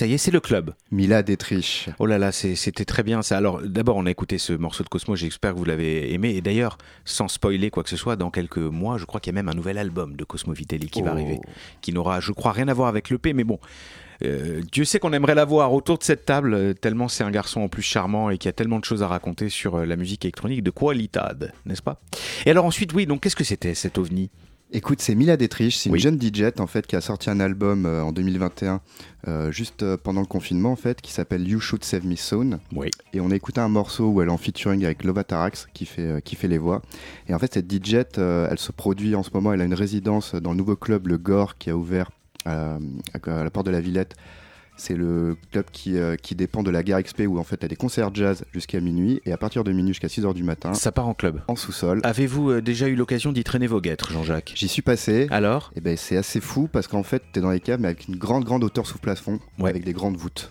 Ça y est, c'est le club. Mila Détriche. Oh là là, c'était très bien ça. Alors d'abord, on a écouté ce morceau de Cosmo, j'espère que vous l'avez aimé. Et d'ailleurs, sans spoiler quoi que ce soit, dans quelques mois, je crois qu'il y a même un nouvel album de Cosmo Vitelli qui va Oh. arriver, qui n'aura, je crois, rien à voir avec l'EP, mais bon. euh, Dieu sait qu'on aimerait l'avoir autour de cette table, euh, tellement c'est un garçon en plus charmant et qui a tellement de choses à raconter sur euh, la musique électronique de qualitad, n'est-ce pas? Et alors ensuite, oui, donc qu'est-ce que c'était cet ovni? Écoute, c'est Mila Détriche, c'est une Oui. jeune DJ en fait qui a sorti un album euh, en 2021, euh, juste euh, pendant le confinement en fait, qui s'appelle You Should Save Me Soon. Oui. Et on a écouté un morceau où elle est en featuring avec Lovatarax qui fait qui fait les voix. Et en fait cette DJ, elle se produit en ce moment, elle a une résidence dans le nouveau club le Gore qui a ouvert à, à la porte de la Villette. C'est le club qui, euh, qui dépend de la gare XP où en fait il y a des concerts jazz jusqu'à minuit et à partir de minuit jusqu'à 6h du matin Ça part en club. en sous-sol. Avez-vous euh, déjà eu l'occasion d'y traîner vos guêtres, Jean-Jacques? J'y suis passé. Alors? Et ben c'est assez fou parce qu'en fait t'es dans les caves mais avec une grande grande hauteur sous plafond Ouais. avec des grandes voûtes.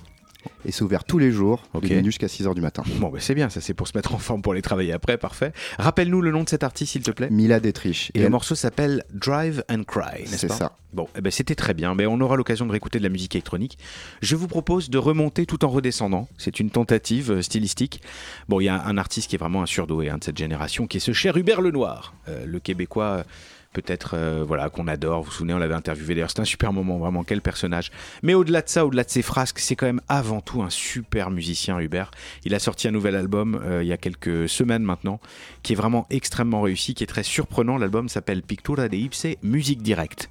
Et c'est ouvert tous les jours Ok. de minuit jusqu'à 6h du matin. Bon, bah c'est bien, ça c'est pour se mettre en forme pour les travailler après, parfait. Rappelle-nous le nom de cet artiste, s'il te plaît. Mila Détriche. Et le elle- morceau s'appelle Drive and Cry, n'est-ce C'est pas ça. Bon, eh ben, c'était très bien. Mais on aura l'occasion de réécouter de la musique électronique. Je vous propose de remonter tout en redescendant. C'est une tentative euh, stylistique. Bon, il y a un artiste qui est vraiment un surdoué hein, de cette génération, qui est ce cher Hubert Lenoir, euh, le Québécois. euh, Peut-être euh, voilà qu'on adore, vous vous souvenez, on l'avait interviewé d'ailleurs, c'est un super moment, vraiment, quel personnage. Mais au-delà de ça, au-delà de ses frasques, c'est quand même avant tout un super musicien, Hubert. Il a sorti un nouvel album euh, il y a quelques semaines maintenant, qui est vraiment extrêmement réussi, qui est très surprenant. L'album s'appelle Pictura de Ipse, musique directe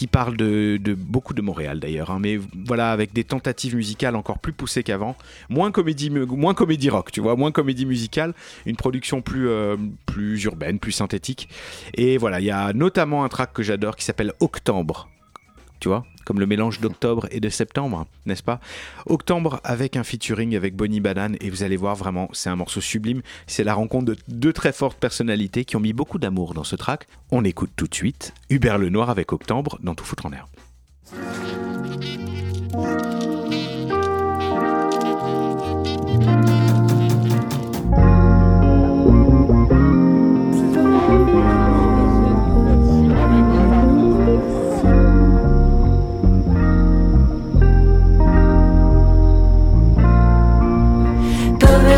qui parle de, beaucoup de Montréal d'ailleurs, hein, mais voilà avec des tentatives musicales encore plus poussées qu'avant, moins comédie, mu- moins comédie rock, tu vois, moins comédie musicale, une production plus euh, plus urbaine, plus synthétique. Et voilà, il y a notamment un track que j'adore qui s'appelle Octobre. Tu vois, comme le mélange d'octobre et de septembre, n'est-ce pas? Octobre avec un featuring avec Bonnie Banane et vous allez voir vraiment, c'est un morceau sublime. C'est la rencontre de deux très fortes personnalités qui ont mis beaucoup d'amour dans ce track. On écoute tout de suite Hubert Lenoir avec Octobre dans Tout foutre en l'air. Pas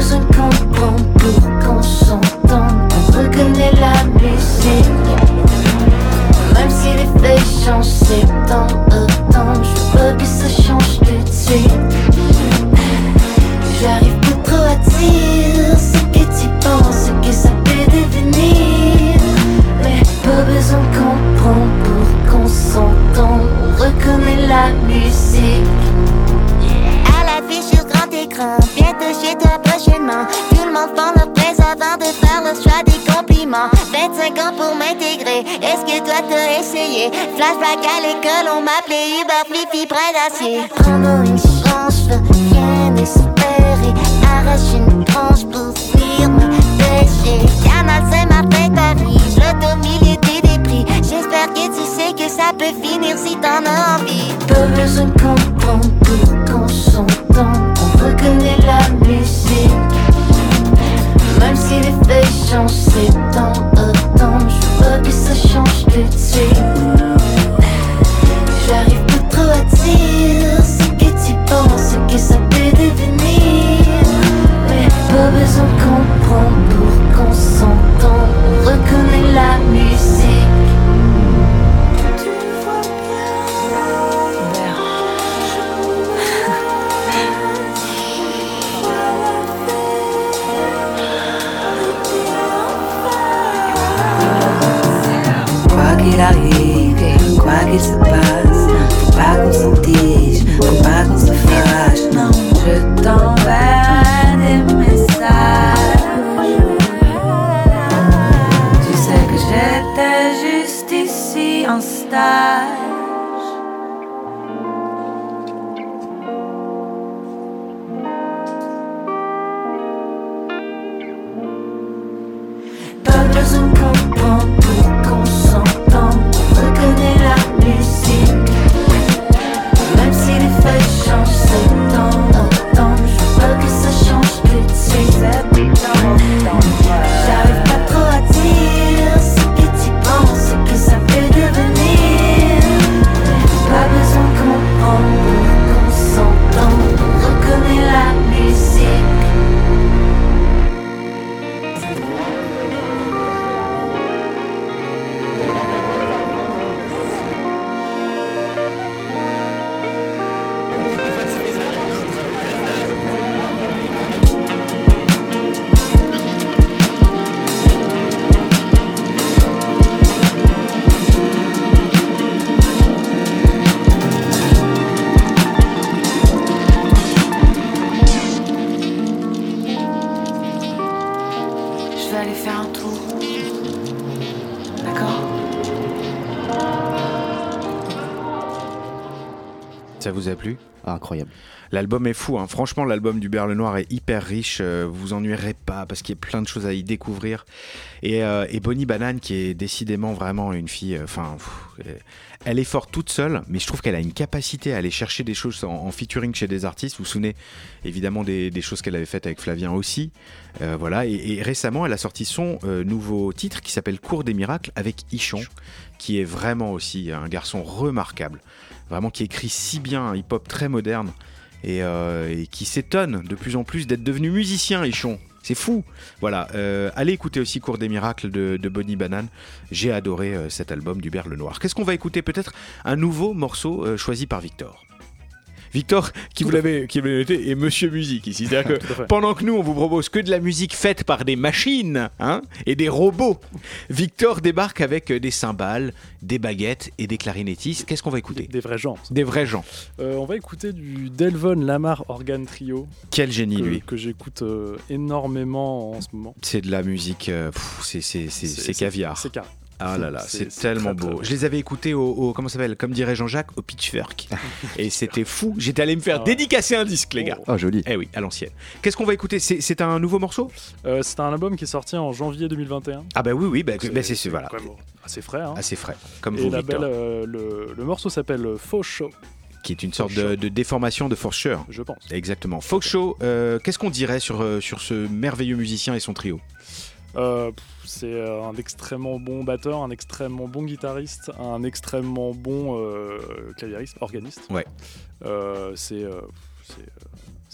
besoin de comprendre pour qu'on s'entende. On reconnaît la musique. Même si les feuilles changent, septembre, automne, je veux que ça change tout de suite. J'arrive pas trop à dire ce que tu penses, ce que ça peut devenir. Mais pas besoin de comprendre pour qu'on s'entende. On reconnaît la musique. Prochainement. Tout le monde prend leur presse avant de faire le choix des compliments. 25 ans pour m'intégrer, est-ce que toi t'as essayé? Flashback à l'école, on m'appelait Uber Flippy près d'acier. Prends-nous une chance, je rien espérer. Arrache une tranche pour fuir mes péchés. Canal Saint-Martin, Paris, l'auto milieu des prix. J'espère que tu sais que ça peut finir si t'en as envie. Pas besoin de comprendre qu'on s'entende. On reconnaît la Même si les feuilles changent, septembre, automne, je veux que ça change de suite. Quoi qu'il se passe, faut pas qu'on s'en tige, faut pas se L'album est fou, hein. franchement l'album du Berle Noir est hyper riche, euh, vous vous ennuierez pas parce qu'il y a plein de choses à y découvrir. Et, euh, et Bonnie Banane qui est décidément vraiment une fille, euh, enfin elle est forte toute seule, mais je trouve qu'elle a une capacité à aller chercher des choses en, featuring chez des artistes. Vous vous souvenez évidemment des, choses qu'elle avait faites avec Flavien aussi. Euh, voilà, et, récemment elle a sorti son euh, nouveau titre qui s'appelle Cours des miracles avec Ichon, qui est vraiment aussi un garçon remarquable, vraiment qui écrit si bien un hip-hop très moderne et, euh, et qui s'étonne de plus en plus d'être devenu musicien, Ichon. C'est fou. Voilà, euh, allez écouter aussi Cours des miracles de, Bonnie Banane. J'ai adoré euh, cet album du Berle Noir. Qu'est-ce qu'on va écouter? Peut-être un nouveau morceau euh, choisi par Victor. Victor, qui vous l'avez noté, est Monsieur Musique ici. C'est-à-dire que pendant que nous, on vous propose que de la musique faite par des machines hein, et des robots, Victor débarque avec euh, des cymbales, des baguettes et des clarinettistes. Qu'est-ce qu'on va écouter? Des vrais gens. Des vrais gens. Euh, on va écouter du Delvon Lamar Organ Trio. Quel génie, que, lui. Que j'écoute euh, énormément en ce moment. C'est de la musique, euh, c'est- c'est- c'est caviar. Ah là là, C'est- tellement très, beau. Je les avais écoutés au, au- comment ça s'appelle, comme dirait Jean-Jacques, au Pitchfork. Et c'était fou. J'étais allé me faire dédicacer un disque, les gars. Ah, joli. Eh oui, à l'ancienne. Qu'est-ce qu'on va écouter? C'est un nouveau morceau? Euh, c'est un album qui est sorti en janvier 2021. Ah bah oui, oui, bah, bah, c'est c'est- voilà, quand même assez frais. Hein. assez frais, comme Et vous, Victor, belle, euh, le, le morceau s'appelle Faux Show, qui est une sorte de, de déformation de for sure. je pense. Exactement. Folk Show, euh, qu'est-ce qu'on dirait sur, sur ce merveilleux musicien et son trio? Euh, c'est euh, un extrêmement bon batteur, un extrêmement bon guitariste, un extrêmement bon euh, claviériste, organiste. Ouais. C'est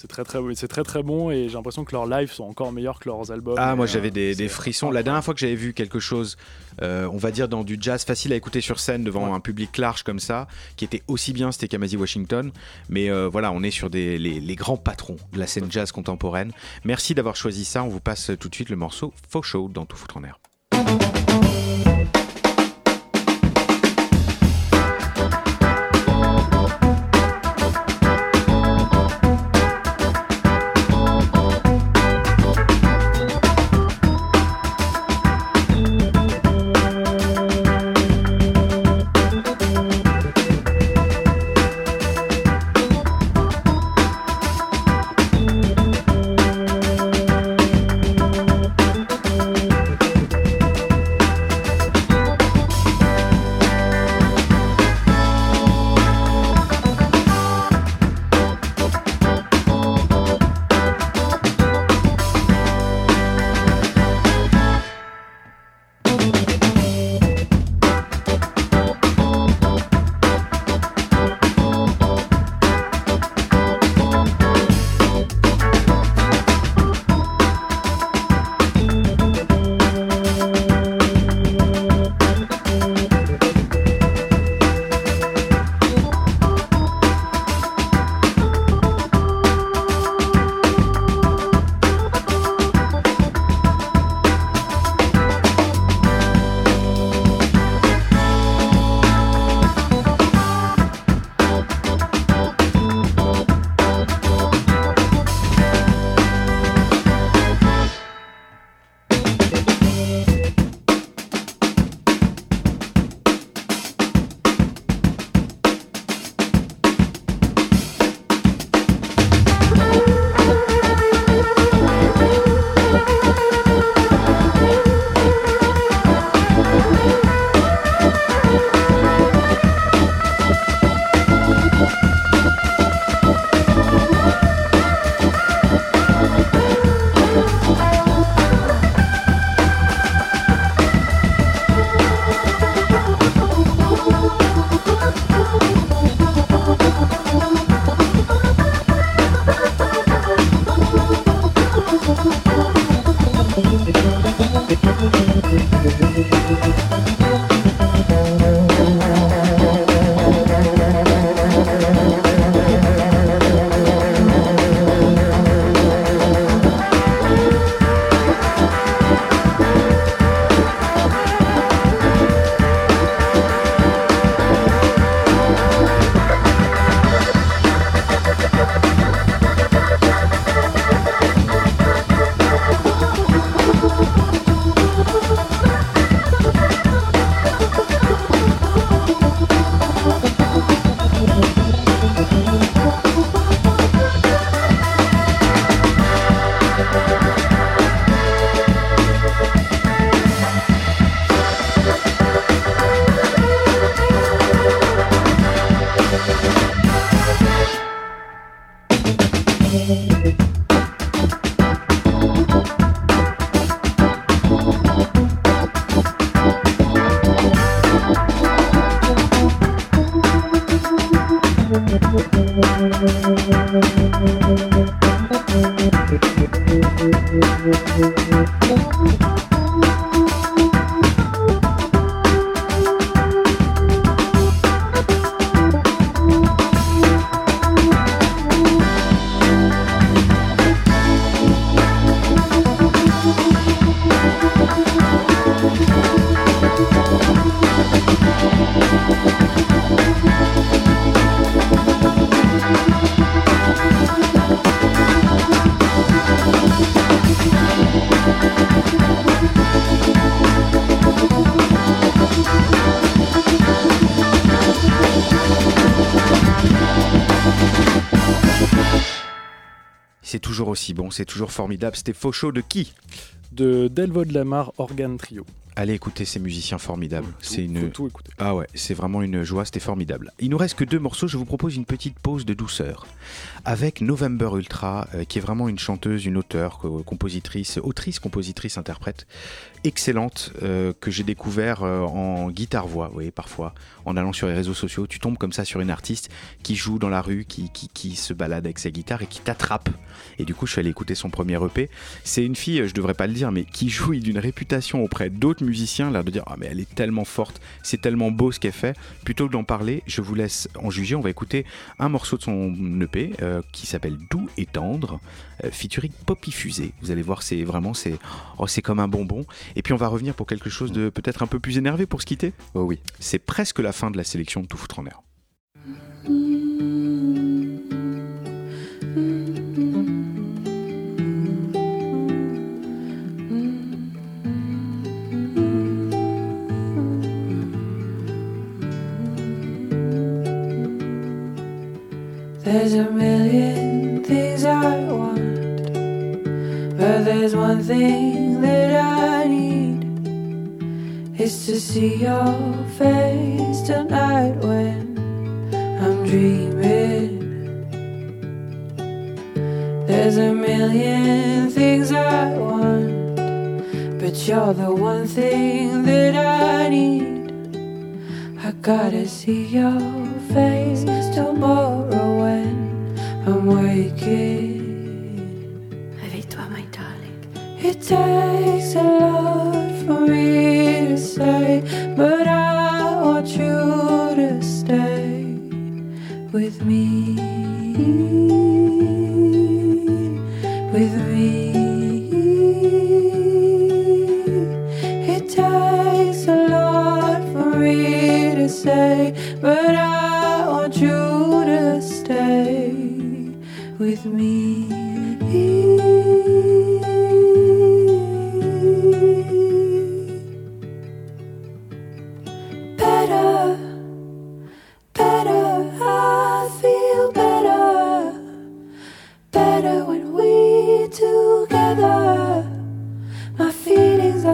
c'est, euh, très très c'est très très bon et j'ai l'impression que leurs lives sont encore meilleurs que leurs albums. Ah, moi euh, j'avais des, des frissons. La dernière fois que j'avais vu quelque chose, euh, on va dire dans du jazz facile à écouter sur scène devant Ouais. un public large comme ça, qui était aussi bien, c'était Kamasi Washington. Mais euh, voilà, on est sur des, les, les grands patrons de la scène jazz contemporaine. Merci d'avoir choisi ça. On vous passe tout de suite le morceau Faux Show dans Tout foutre en air. Aussi bon, c'est toujours formidable. C'était Fauchot de qui De Delvo de Lamar Organ Trio. Allez écouter ces musiciens formidables. C'est une... Faut tout écouter. Ah ouais, c'est vraiment une joie, c'était formidable. Il nous reste que deux morceaux, je vous propose une petite pause de douceur avec November Ultra, euh, qui est vraiment une chanteuse, une auteure, co- compositrice, autrice, compositrice, interprète, excellente, euh, que j'ai découvert euh, en guitare-voix, vous voyez, parfois, en allant sur les réseaux sociaux, tu tombes comme ça sur une artiste qui joue dans la rue, qui, qui, qui se balade avec sa guitare et qui t'attrape. Et du coup, je suis allé écouter son premier EP. C'est une fille, je devrais pas le dire, mais qui jouit d'une réputation auprès d'autres musiciens, l'air de dire Ah, mais elle est tellement forte, c'est tellement beau ce qu'elle fait. Plutôt que d'en parler, je vous laisse en juger. On va écouter un morceau de son EP euh, qui s'appelle Doux et tendre, featuring Poppy Fusée. Vous allez voir, c'est vraiment, c'est oh, c'est comme un bonbon. Et puis on va revenir pour quelque chose de peut-être un peu plus énervé pour se quitter. Oh oui. C'est presque la fin de la sélection de Tout foutre en l'air. There's a million there's one thing that I need. is to see your face tonight when I'm dreaming. There's a million things I want, but you're the one thing that I need. I gotta see your face tomorrow when I'm waking. It takes a lot for me to say, but I want you to stay with me. With me. It takes a lot for me to say, but I want you to stay with me.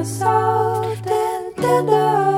Soft and tender.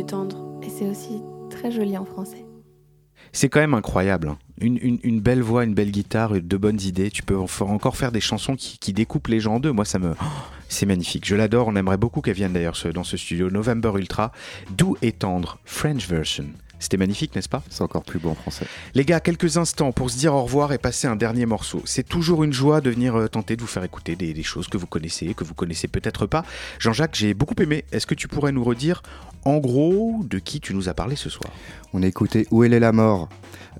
Et tendre. et c'est aussi très joli en français. C'est quand même incroyable. hein. Une, belle voix, une belle guitare, de bonnes idées. Tu peux encore faire des chansons qui, découpent les gens en deux. Moi, ça me. c'est magnifique. Je l'adore. On aimerait beaucoup qu'elle vienne d'ailleurs dans ce studio. November Ultra. Doux et tendre. French version. C'était magnifique, n'est-ce pas? C'est encore plus beau en français. Les gars, quelques instants pour se dire au revoir et passer un dernier morceau. C'est toujours une joie de venir euh, tenter de vous faire écouter des, des choses que vous connaissez, que vous connaissez peut-être pas. Jean-Jacques, j'ai beaucoup aimé. Est-ce que tu pourrais nous redire, en gros, de qui tu nous as parlé ce soir? On a écouté Où elle est la mort,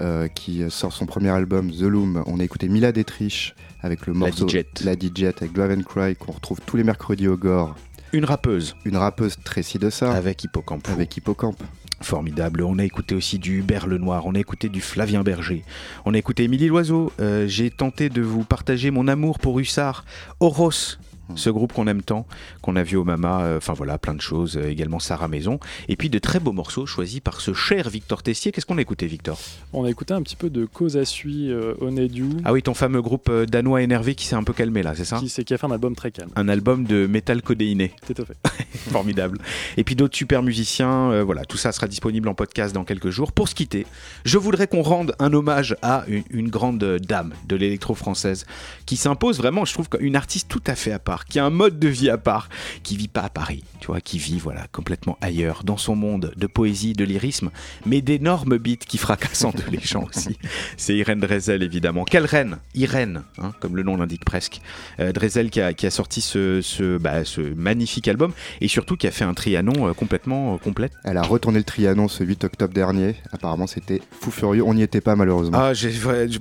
euh, qui sort son premier album The Loom. On a écouté Mila Détriche avec le morceau DJ. La DJ avec Drive and Cry qu'on retrouve tous les mercredis au Gore. Une rappeuse. Une rappeuse Tracy de ça. Avec Hippocampe. Avec Hippocampe. Formidable. On a écouté aussi du Hubert Lenoir, on a écouté du Flavien Berger, on a écouté Émilie Loiseau. Euh, J'ai tenté de vous partager mon amour pour Hussard, Horos. Ce groupe qu'on aime tant, qu'on a vu au Mama, euh, enfin voilà, plein de choses, euh, également Sarah Maison, et puis de très beaux morceaux choisis par ce cher Victor Tessier. Qu'est-ce qu'on a écouté, Victor? On a écouté un petit peu de Cause à Sui, euh, Onediu, Ah oui, ton fameux groupe euh, danois énervé qui s'est un peu calmé là, c'est ça? Qui, c'est- qui a fait un album très calme. Un album de métal codéiné. Tout à fait. Formidable. Et puis d'autres super musiciens. voilà, tout ça sera disponible en podcast dans quelques jours. Pour se quitter, je voudrais qu'on rende un hommage à une, une grande dame de l'électro française qui s'impose vraiment, je trouve, une artiste tout à fait à part, qui a un mode de vie à part, qui vit pas à Paris, tu vois, qui vit voilà complètement ailleurs, dans son monde de poésie, de lyrisme, mais d'énormes beats qui fracassent en deux les gens aussi. C'est Irène Drezel évidemment. Quelle reine? Irène, hein, comme le nom l'indique presque. Euh, Drezel qui a, qui a sorti ce, ce, bah, ce magnifique album et surtout qui a fait un trianon euh, complètement euh, complète. Elle a retourné le Trianon ce 8 octobre dernier. Apparemment, c'était fou furieux. On n'y était pas, malheureusement. Ah,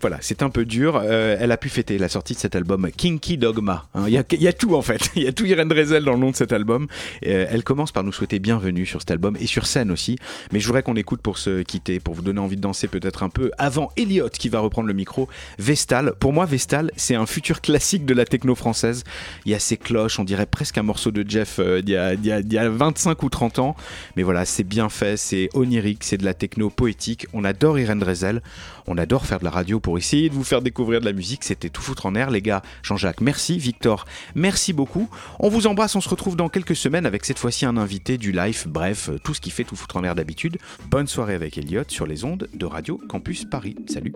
voilà, c'est un peu dur. Euh, elle a pu fêter la sortie de cet album Kinky Dogma. hein. Y, il y a tout en fait. Il y a tout Irène Drezel dans le nom de cet album. Euh, elle commence par nous souhaiter bienvenue sur cet album et sur scène aussi. Mais je voudrais qu'on écoute pour se quitter, pour vous donner envie de danser peut-être un peu avant Elliot qui va reprendre le micro. Vestal. Pour moi, Vestal, c'est un futur classique de la techno française. Il y a ces cloches, on dirait presque un morceau de Jeff euh, d'il y, a- y a 25 ou 30 ans. Mais voilà, c'est bien fait, c'est onirique, c'est de la techno poétique. On adore Irène Drezel. On adore faire de la radio pour essayer de vous faire découvrir de la musique. C'était tout foutre en air, les gars. Jean-Jacques, merci. Victor, merci beaucoup. On vous embrasse. On se retrouve dans quelques semaines avec cette fois-ci un invité du live. Bref, tout ce qui fait tout foutre en air d'habitude. Bonne soirée avec Elliot sur les ondes de Radio Campus Paris. Salut.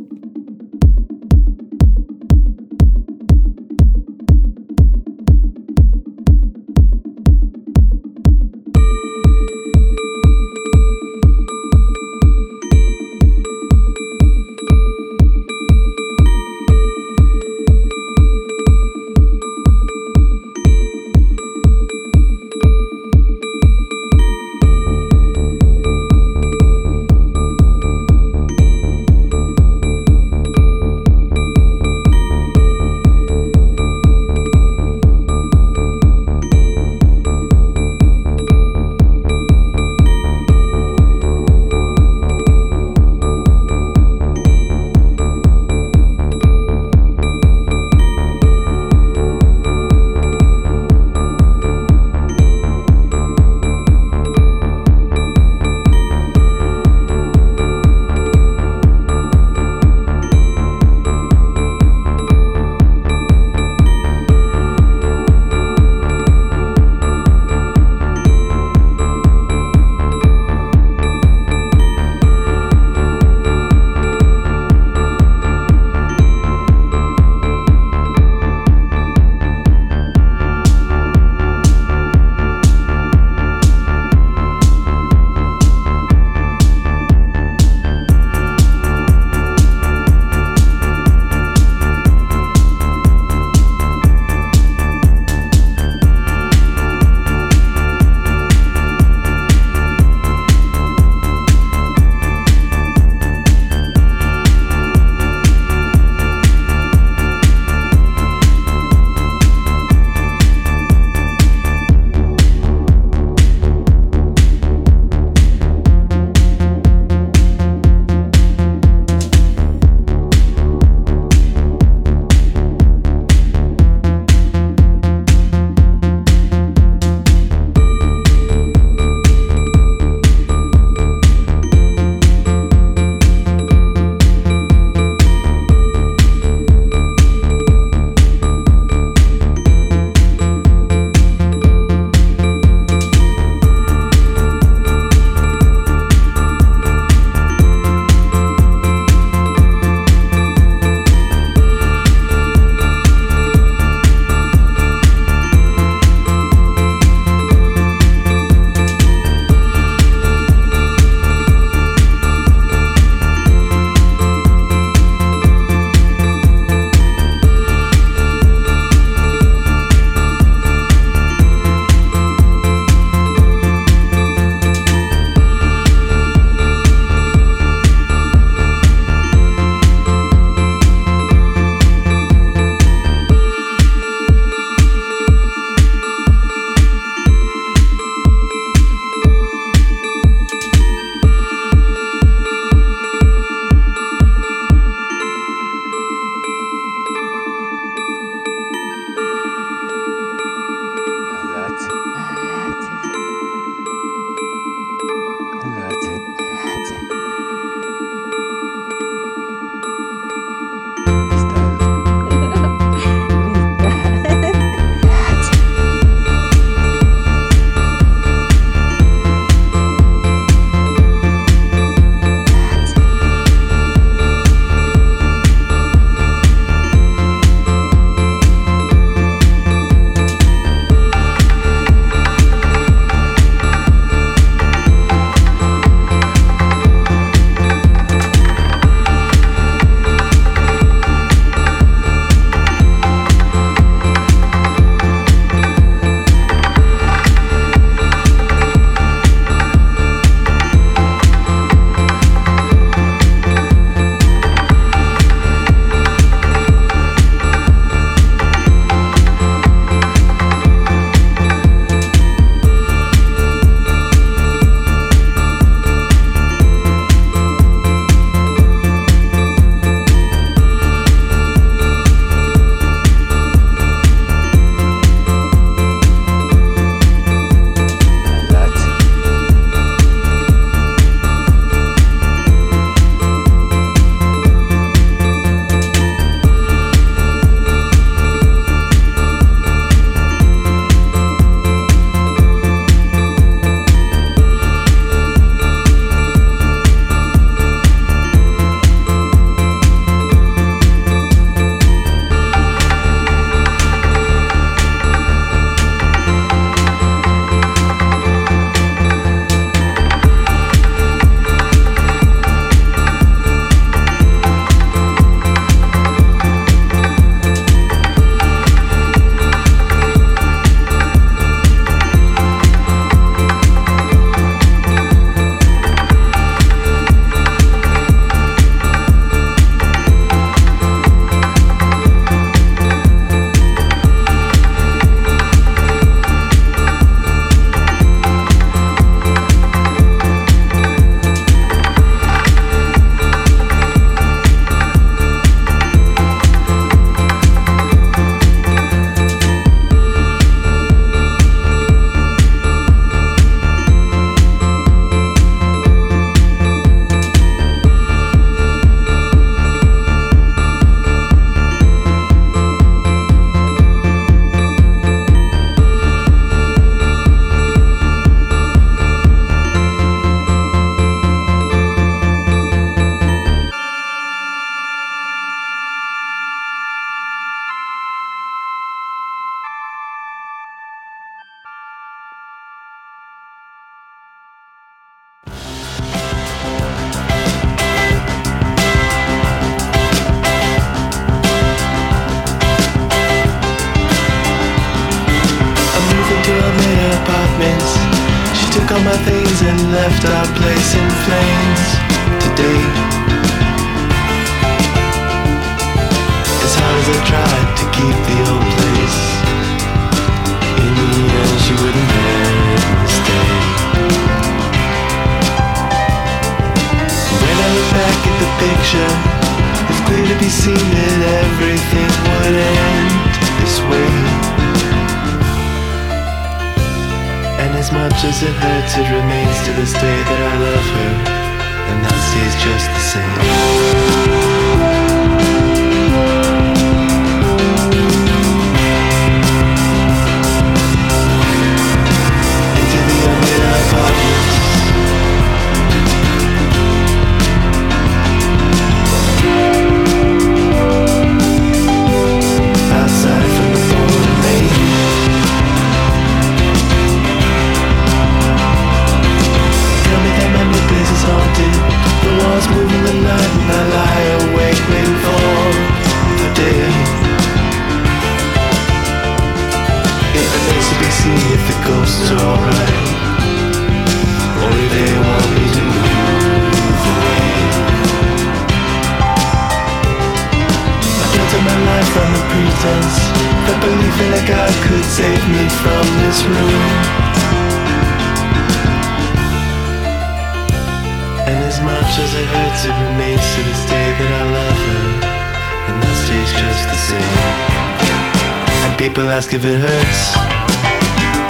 if it hurts.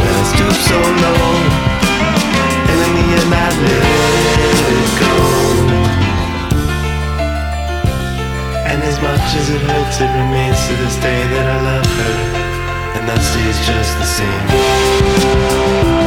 when it's took so long, and I let it go. And as much as it hurts, it remains to this day that I love her, and that stays just the same.